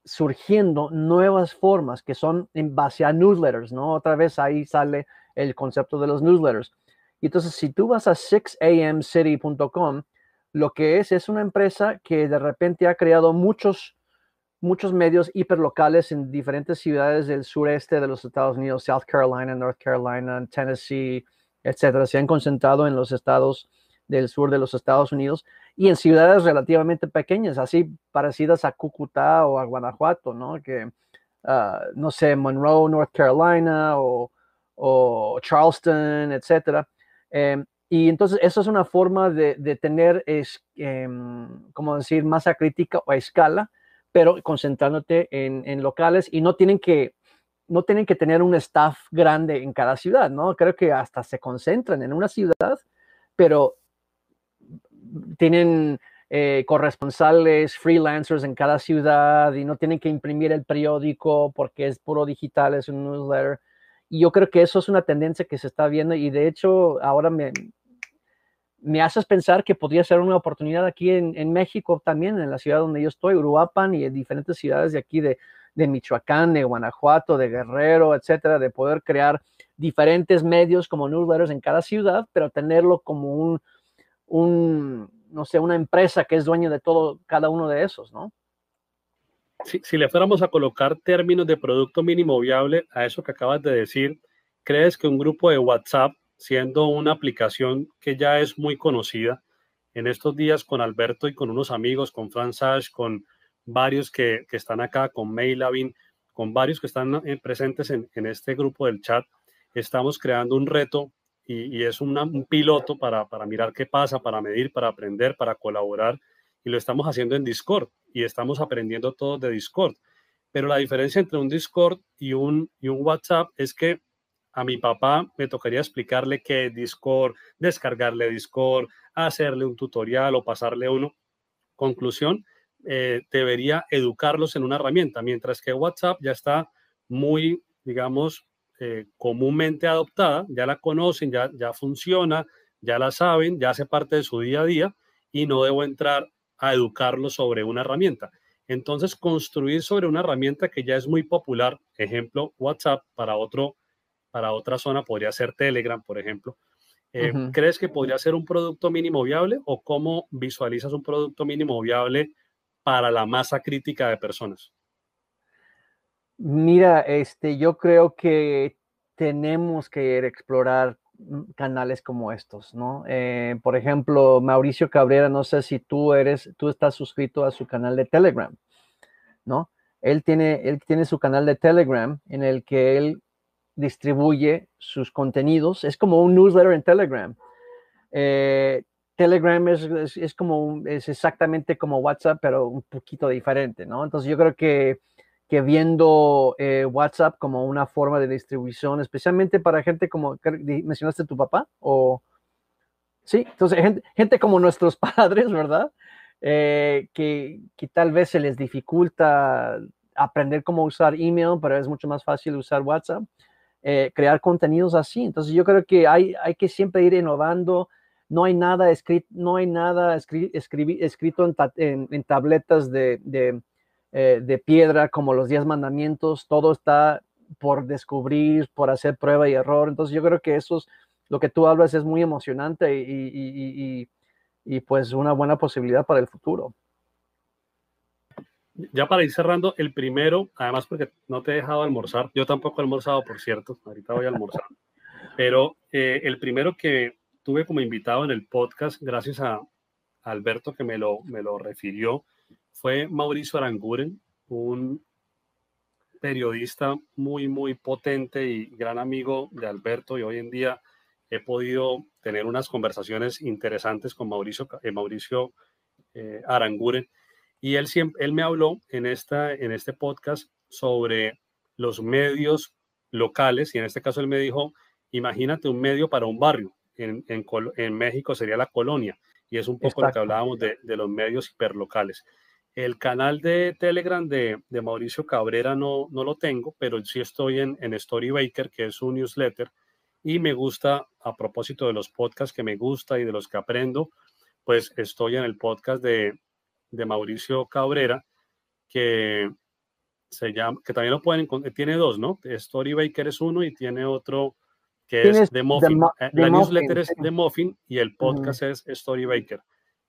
surgiendo nuevas formas que son en base a newsletters, ¿no? Otra vez ahí sale el concepto de los newsletters. Y entonces, si tú vas a 6amcity.com, lo que es es una empresa que de repente ha creado muchos muchos medios hiperlocales en diferentes ciudades del sureste de los Estados Unidos, South Carolina, North Carolina, Tennessee, etcétera. Se han concentrado en los estados del sur de los Estados Unidos y en ciudades relativamente pequeñas, así parecidas a Cúcuta o a Guanajuato, ¿no? Que, ah, no sé, Monroe, North Carolina o, Charleston, etcétera. Em, y entonces eso es una forma de, tener, es, em, como decir, masa crítica o a escala pero concentrándote en, locales y no tienen que no tienen que tener un staff grande en cada ciudad, ¿no? Creo que hasta se concentran en una ciudad, pero tienen eh, corresponsales, freelancers en cada ciudad y no tienen que imprimir el periódico porque es puro digital, es un newsletter. Y yo creo que eso es una tendencia que se está viendo y de hecho ahora me, me haces pensar que podría ser una oportunidad aquí en, México también, en la ciudad donde yo estoy, Uruapan y en diferentes ciudades de aquí de, Michoacán, de Guanajuato, de Guerrero, etcétera, de poder crear diferentes medios como newsletters en cada ciudad, pero tenerlo como un, un no sé, una empresa que es dueño de todo, cada uno de esos, ¿no?
Si, si le fuéramos a colocar términos de producto mínimo viable a eso que acabas de decir, ¿crees que un grupo de WhatsApp siendo una aplicación que ya es muy conocida. En estos días con Alberto y con unos amigos, con Franz con varios que, están acá, con Mailavin, con varios que están eh, presentes en, este grupo del chat, estamos creando un reto y, es un piloto para, para mirar qué pasa, para medir, para aprender, para colaborar. Y lo estamos haciendo en Discord y estamos aprendiendo todos de Discord. Pero la diferencia entre un Discord y un, y un WhatsApp es que a mi papá me tocaría explicarle qué es Discord, descargarle Discord, hacerle un tutorial o pasarle uno. Conclusión, eh, debería educarlos en una herramienta, mientras que WhatsApp ya está muy, digamos, eh, comúnmente adoptada, ya la conocen, ya, ya funciona, ya la saben, ya hace parte de su día a día y no debo entrar a educarlos sobre una herramienta. Entonces, construir sobre una herramienta que ya es muy popular, ejemplo, WhatsApp para otro para otra zona podría ser Telegram, por ejemplo. Eh, ¿Crees que podría ser un producto mínimo viable o cómo visualizas un producto mínimo viable para la masa crítica de personas?
Mira, este, yo creo que tenemos que explorar canales como estos, ¿no? Eh, por ejemplo, Mauricio Cabrera, no sé si tú eres, tú estás suscrito a su canal de Telegram, ¿no? Él tiene, él tiene su canal de Telegram en el que él distribuye sus contenidos. Es como un newsletter en Telegram. Eh, Telegram es, como es exactamente como WhatsApp, pero un poquito diferente, ¿no? Entonces yo creo que, que viendo eh, WhatsApp como una forma de distribución, especialmente para gente como mencionaste tu papá, o sí, entonces gente, gente como nuestros (laughs) padres, ¿verdad? Eh, que, que tal vez se les dificulta aprender cómo usar email, pero es mucho más fácil usar WhatsApp. Eh, crear contenidos así. Entonces yo creo que hay, hay que siempre ir innovando. No hay nada escrito, no hay nada escrito en, en, tabletas de, de, eh, de, piedra como los diez mandamientos. Todo está por descubrir, por hacer prueba y error. Entonces yo creo que esos lo que tú hablas es muy emocionante y, y pues una buena posibilidad para el futuro.
Ya para ir cerrando, el primero, además porque no te he dejado almorzar, yo tampoco he almorzado, por cierto, ahorita voy a almorzar, (laughs) pero eh, el primero que tuve como invitado en el podcast, gracias a, Alberto que me lo, me lo refirió, fue Mauricio Aranguren, un periodista muy, muy potente y gran amigo de Alberto y hoy en día he podido tener unas conversaciones interesantes con Mauricio, eh, Mauricio eh, Aranguren y él, siempre, él me habló en, esta, en este podcast sobre los medios locales y en este caso él me dijo, imagínate un medio para un barrio. En, en, en México sería la colonia y es un poco lo que hablábamos de, de, los medios hiperlocales. El canal de Telegram de, de, Mauricio Cabrera no, no lo tengo, pero sí estoy en, en Storybaker, que es un newsletter, y me gusta, a propósito de los podcasts que me gusta y de los que aprendo, pues estoy en el podcast de, de Mauricio Cabrera, que se llama, que también lo pueden tiene dos, ¿no? Storybaker es uno y tiene otro que es The Muffin. Eh, la newsletter es The Muffin y el podcast es Storybaker.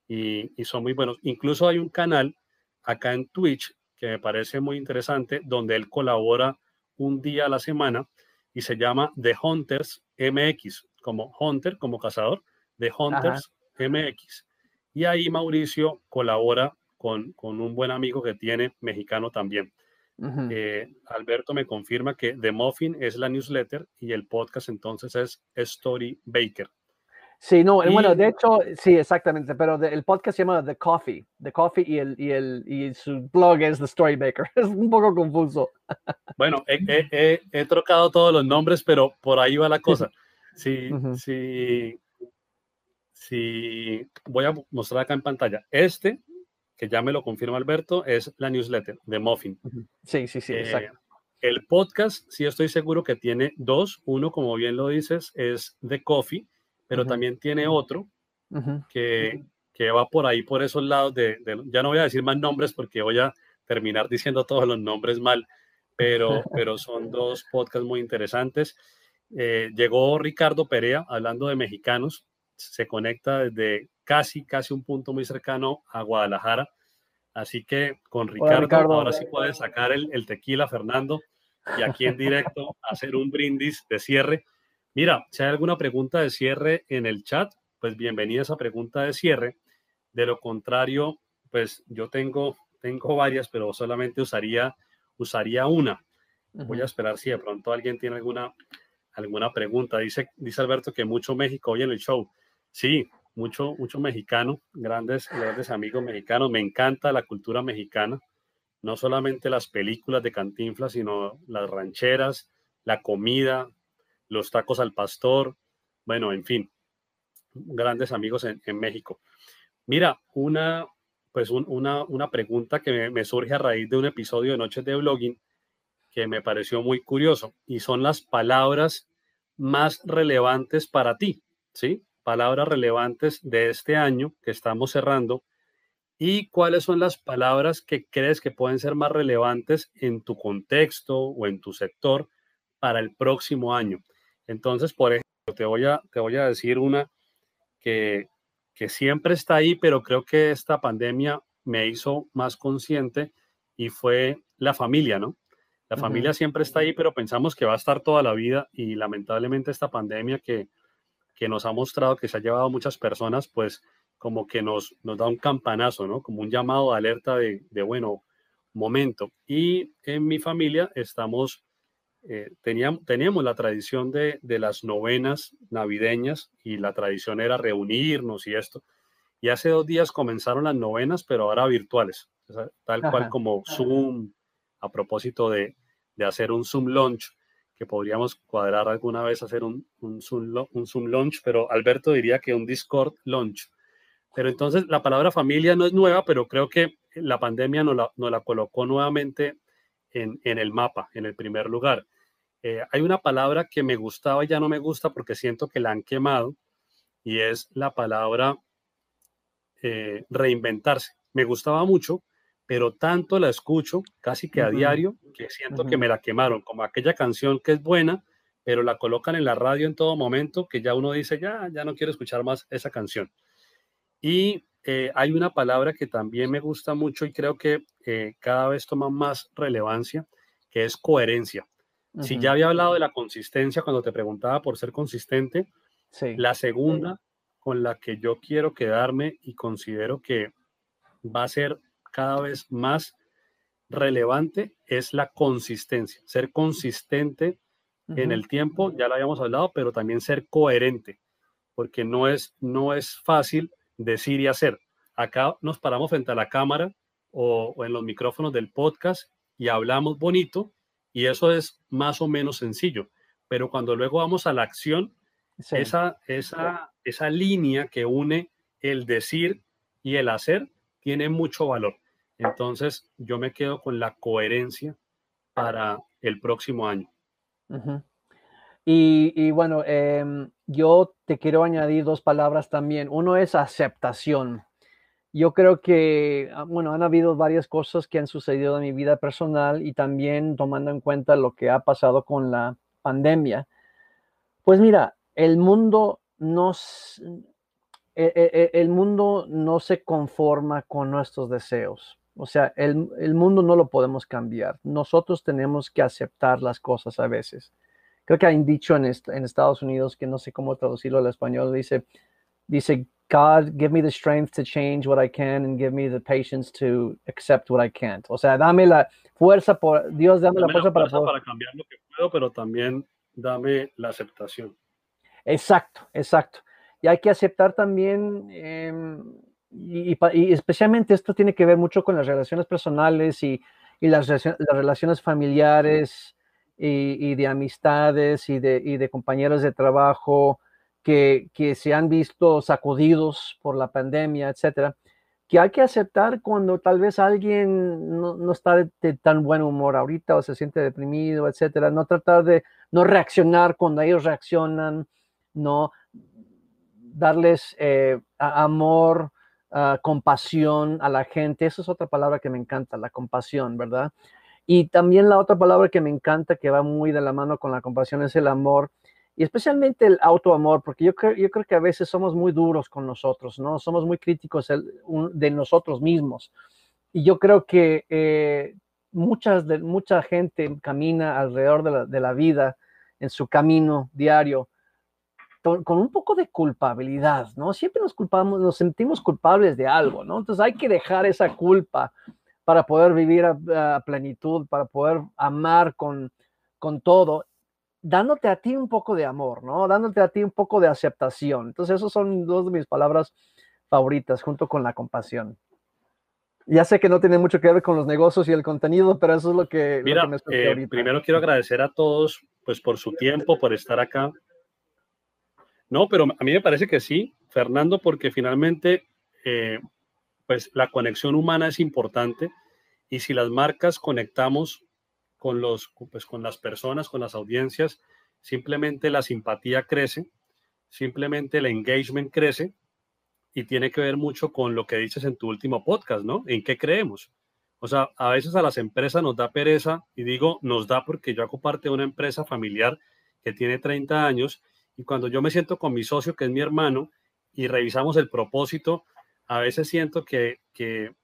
Y, y son muy buenos. Incluso hay un canal acá en Twitch que me parece muy interesante, donde él colabora un día a la semana y se llama The Hunters MX, como Hunter, como cazador, The Hunters MX. Y ahí Mauricio colabora con, con un buen amigo que tiene, mexicano también. Eh, Alberto me confirma que The Muffin es la newsletter y el podcast entonces es Story Baker.
Sí, no, bueno, de hecho, sí, exactamente, pero el podcast se llama The Coffee, The Coffee y, el, y, el, y su blog es The Story Baker. (laughs) Es un poco confuso.
Bueno, he, he, he, trocado todos los nombres, pero por ahí va la cosa. Sí, (laughs) sí, si voy a mostrar acá en pantalla, este, que ya me lo confirma Alberto, es la newsletter de Muffin.
Sí, sí, sí, exacto. Eh,
el podcast, sí estoy seguro que tiene dos. Uno, como bien lo dices, es de Coffee, pero también tiene otro que, que, va por ahí, por esos lados de, Ya no voy a decir más nombres porque voy a terminar diciendo todos los nombres mal, pero, (laughs) pero son dos podcasts muy interesantes. Eh, llegó Ricardo Perea hablando de mexicanos se conecta desde casi, casi un punto muy cercano a Guadalajara. Así que con Ricardo, ahora sí puedes sacar el, tequila, Fernando, y aquí en directo (laughs) hacer un brindis de cierre. Mira, si hay alguna pregunta de cierre en el chat, pues bienvenida a esa pregunta de cierre. De lo contrario, pues yo tengo, tengo varias, pero solamente usaría, usaría una. Voy a esperar si de pronto alguien tiene alguna, alguna pregunta. Dice, dice Alberto que mucho México hoy en el show. Sí, mucho, mucho mexicano, grandes, grandes amigos mexicanos. Me encanta la cultura mexicana, no solamente las películas de Cantinflas, sino las rancheras, la comida, los tacos al pastor, bueno, en fin, grandes amigos en, México. Mira, una, pues una, una, pregunta que me, surge a raíz de un episodio de Noches de Blogging que me pareció muy curioso y son las palabras más relevantes para ti, ¿sí? Palabras relevantes de este año que estamos cerrando y cuáles son las palabras que crees que pueden ser más relevantes en tu contexto o en tu sector para el próximo año. Entonces, por ejemplo, te voy a, te voy a decir una que, que siempre está ahí, pero creo que esta pandemia me hizo más consciente y fue la familia, ¿no? La familia siempre está ahí, pero pensamos que va a estar toda la vida y lamentablemente esta pandemia que, que nos ha mostrado que se ha llevado a muchas personas, pues como que nos, nos da un campanazo, ¿no? Como un llamado de alerta de, de bueno, momento. Y en mi familia estamos, eh, teníamos, teníamos la tradición de, de, las novenas navideñas y la tradición era reunirnos y esto. Y hace dos días comenzaron las novenas, pero ahora virtuales, tal cual como Zoom, a propósito de, de hacer un Zoom launch que podríamos cuadrar alguna vez hacer un, un, Zoom, un Zoom launch, pero Alberto diría que un Discord launch. Pero entonces la palabra familia no es nueva, pero creo que la pandemia nos la, la colocó nuevamente en, en, el mapa, en el primer lugar. Eh, hay una palabra que me gustaba y ya no me gusta porque siento que la han quemado y es la palabra eh, reinventarse. Me gustaba mucho, pero tanto la escucho casi que a diario que siento que me la quemaron, como aquella canción que es buena, pero la colocan en la radio en todo momento que ya uno dice, ya, ya no quiero escuchar más esa canción. Y eh, hay una palabra que también me gusta mucho y creo que eh, cada vez toma más relevancia, que es coherencia. Si ya había hablado de la consistencia cuando te preguntaba por ser consistente, la segunda con la que yo quiero quedarme y considero que va a ser cada vez más relevante es la consistencia, ser consistente en el tiempo, ya lo habíamos hablado, pero también ser coherente, porque no es, no es fácil decir y hacer. Acá nos paramos frente a la cámara o, en los micrófonos del podcast y hablamos bonito y eso es más o menos sencillo, pero cuando luego vamos a la acción, esa, esa, esa línea que une el decir y el hacer tiene mucho valor. Entonces, yo me quedo con la coherencia para el próximo año.
y, bueno, em, yo te quiero añadir dos palabras también. Uno es aceptación. Yo creo que, ah, bueno, han habido varias cosas que han sucedido en mi vida personal y también tomando en cuenta lo que ha pasado con la pandemia. Pues mira, el mundo e, e, e, el mundo no se conforma con nuestros deseos. O sea, el, el, mundo no lo podemos cambiar. Nosotros tenemos que aceptar las cosas a veces. Creo que hay un dicho en, en Estados Unidos que no sé cómo traducirlo al español. Dice, dice, God, give me the strength to change what I can and give me the patience to accept what I can't. O sea, dame la fuerza por Dios, dame, la fuerza, para,
para cambiar lo que puedo, pero también dame la aceptación.
Exacto, exacto. Y hay que aceptar también, em, y, especialmente esto tiene que ver mucho con las relaciones personales y, las, relaciones familiares y, de amistades y de, compañeros de trabajo que, se han visto sacudidos por la pandemia, etcétera, que hay que aceptar cuando tal vez alguien no, está de, de, tan buen humor ahorita o se siente deprimido, etcétera, no tratar de no reaccionar cuando ellos reaccionan, no darles eh, amor, ah, compasión a la gente. Esa es otra palabra que me encanta, la compasión, ¿verdad? Y también la otra palabra que me encanta, que va muy de la mano con la compasión, es el amor. Y especialmente el autoamor, porque yo creo, yo creo que a veces somos muy duros con nosotros, ¿no? Somos muy críticos de nosotros mismos. Y yo creo que eh, muchas de, mucha gente camina alrededor de la, de la vida en su camino diario con un poco de culpabilidad, ¿no? Siempre nos culpamos, nos sentimos culpables de algo, ¿no? Entonces hay que dejar esa culpa para poder vivir a, plenitud, para poder amar con, con todo, dándote a ti un poco de amor, ¿no? Dándote a ti un poco de aceptación. Entonces, esas son dos de mis palabras favoritas, junto con la compasión. Ya sé que no tiene mucho que ver con los negocios y el contenido, pero eso es lo que,
Mira, me eh, primero quiero agradecer a todos pues por su tiempo, por estar acá, no, pero a mí me parece que sí, Fernando, porque finalmente, eh, pues la conexión humana es importante y si las marcas conectamos con, los, pues, con las personas, con las audiencias, simplemente la simpatía crece, simplemente el engagement crece y tiene que ver mucho con lo que dices en tu último podcast, ¿no? ¿En qué creemos? O sea, a veces a las empresas nos da pereza y digo nos da porque yo hago de una empresa familiar que tiene 30 años y cuando yo me siento con mi socio, que es mi hermano, y revisamos el propósito, a veces siento que, que,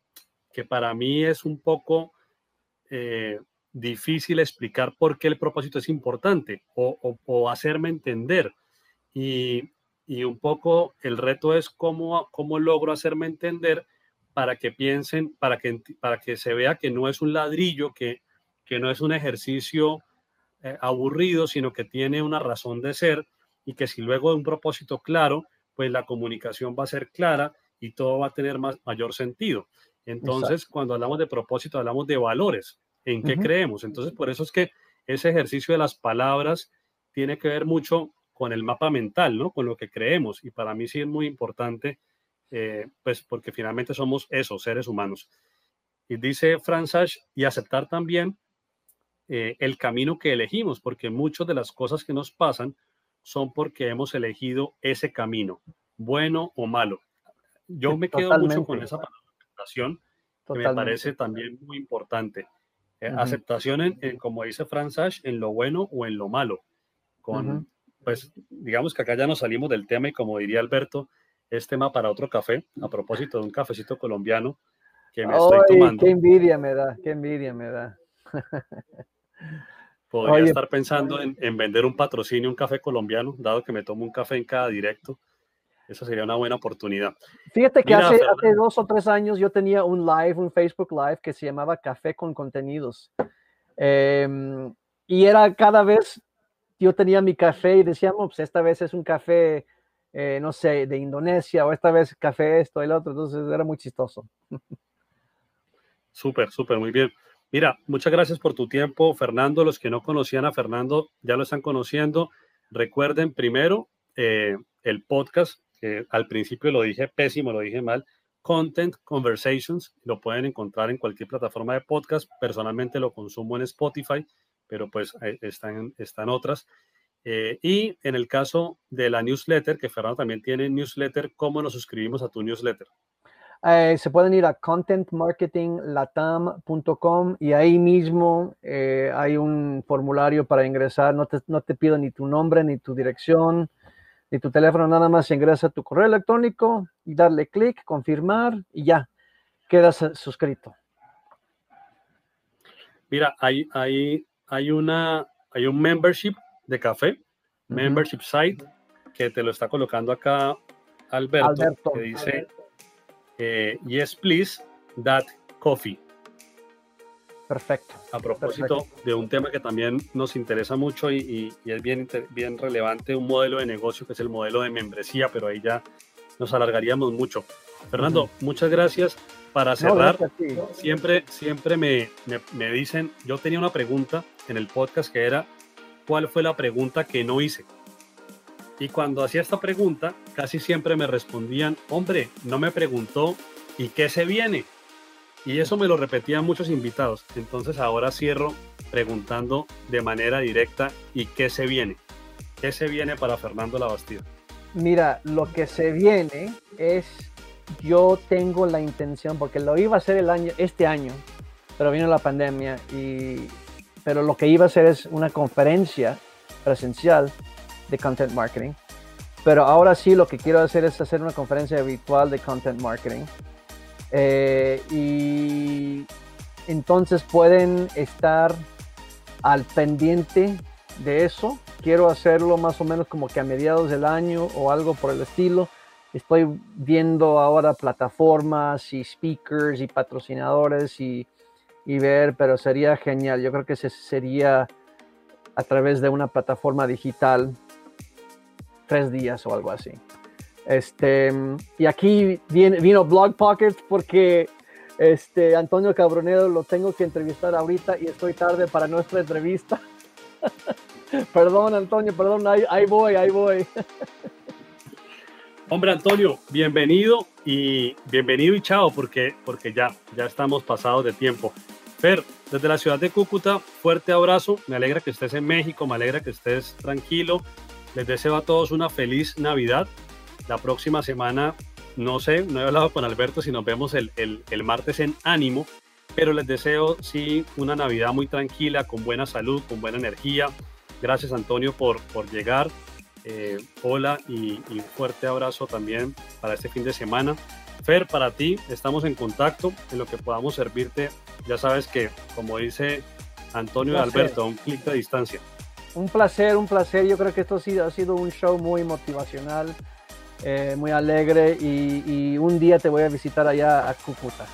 para mí es un poco eh, difícil explicar por qué el propósito es importante o, hacerme entender. Y, y, un poco el reto es cómo, cómo logro hacerme entender para que piensen, para que, para que se vea que no es un ladrillo, que, que no es un ejercicio eh, aburrido, sino que tiene una razón de ser y que si luego de un propósito claro, pues la comunicación va a ser clara y todo va a tener más, mayor sentido. Entonces, cuando hablamos de propósito, hablamos de valores, en qué creemos. Entonces, por eso es que ese ejercicio de las palabras tiene que ver mucho con el mapa mental, ¿no? Con lo que creemos. Y para mí sí es muy importante, eh, pues porque finalmente somos esos seres humanos. Y dice Franz y aceptar también eh, el camino que elegimos, porque muchas de las cosas que nos pasan son porque hemos elegido ese camino, bueno o malo. Yo me quedo mucho con esa aceptación, que me parece también muy importante. Eh, aceptación, en, como dice Franz en lo bueno o en lo malo. con, pues digamos que acá ya nos salimos del tema y como diría Alberto, es tema para otro café, a propósito de un cafecito colombiano que me estoy tomando.
Qué envidia me da, qué envidia me da. (laughs)
Podría estar pensando en, en, vender un patrocinio, un café colombiano, dado que me tomo un café en cada directo. Esa sería una buena oportunidad.
Fíjate que hace, hace, dos o tres años yo tenía un live, un Facebook Live que se llamaba Café con Contenidos. Em, y era cada vez, yo tenía mi café y decíamos, pues esta vez es un café, eh, no sé, de Indonesia o esta vez café esto lo otro. Entonces era muy chistoso.
Súper, súper, muy bien. Mira, muchas gracias por tu tiempo, Fernando. Los que no conocían a Fernando ya lo están conociendo. Recuerden primero eh, el podcast al principio lo dije pésimo, lo dije mal, Content Conversations, lo pueden encontrar en cualquier plataforma de podcast, personalmente lo consumo en Spotify, pero pues eh, están, están otras. Eh, y en el caso de la newsletter, que Fernando también tiene newsletter, ¿cómo nos suscribimos a tu newsletter?
Eh, se pueden ir a contentmarketinglatam.com y ahí mismo hay un formulario para ingresar. No te, no te pido ni tu nombre ni tu dirección y tu teléfono nada más ingresa tu correo electrónico y darle clic, confirmar y ya, quedas eh, suscrito.
Mira, hay, hay, hay, una, hay un membership de café, membership site, que te lo está colocando acá Alberto, que dice, eh, yes please, that coffee.
Perfecto.
A propósito de un tema que también nos interesa mucho y, es bien, bien relevante, un modelo de negocio que es el modelo de membresía, pero ahí ya nos alargaríamos mucho. Fernando, muchas gracias. Para cerrar, siempre, siempre me, me, me dicen, yo tenía una pregunta en el podcast que era, ¿cuál fue la pregunta que no hice? Y cuando hacía esta pregunta, casi siempre me respondían, hombre, no me preguntó, ¿y qué se viene? Y eso me lo repetían muchos invitados. Entonces ahora cierro preguntando de manera directa ¿y qué se viene? ¿Qué se viene para Fernando Labastida?
Mira, lo que se viene es, yo tengo la intención, porque lo iba a hacer el año, este año, pero vino la pandemia, y, pero lo que iba a hacer es una conferencia presencial de content marketing. Pero ahora sí lo que quiero hacer es hacer una conferencia virtual de content marketing eh, y entonces pueden estar al pendiente de eso. Quiero hacerlo más o menos como que a mediados del año o algo por el estilo. Estoy viendo ahora plataformas y speakers y patrocinadores y, y ver, pero sería genial. Yo creo que ese sería a través de una plataforma digital, tres días o algo así. Este, y aquí viene, vino Blog Pocket porque este, Antonio Cabronedo lo tengo que entrevistar ahorita y estoy tarde para nuestra entrevista. (laughs) perdón, Antonio, perdón, ahí, ahí voy, ahí voy. (laughs)
Hombre, Antonio, bienvenido y bienvenido y chao, porque, porque ya, ya estamos pasados de tiempo. Fer, desde la ciudad de Cúcuta, fuerte abrazo. Me alegra que estés en México, me alegra que estés tranquilo. Les deseo a todos una feliz Navidad la próxima semana, no sé, no he hablado con Alberto si nos vemos el, el, martes en ánimo, pero les deseo sí una Navidad muy tranquila, con buena salud, con buena energía. Gracias Antonio por, por llegar. Eh, hola y, un fuerte abrazo también para este fin de semana. Fer, para ti, estamos en contacto en lo que podamos servirte. Ya sabes que, como dice Antonio y Alberto, a un clic de distancia.
Un placer, un placer. Yo creo que esto ha sido, un show muy motivacional. Eh, muy alegre y, y un día te voy a visitar allá a Cúcuta.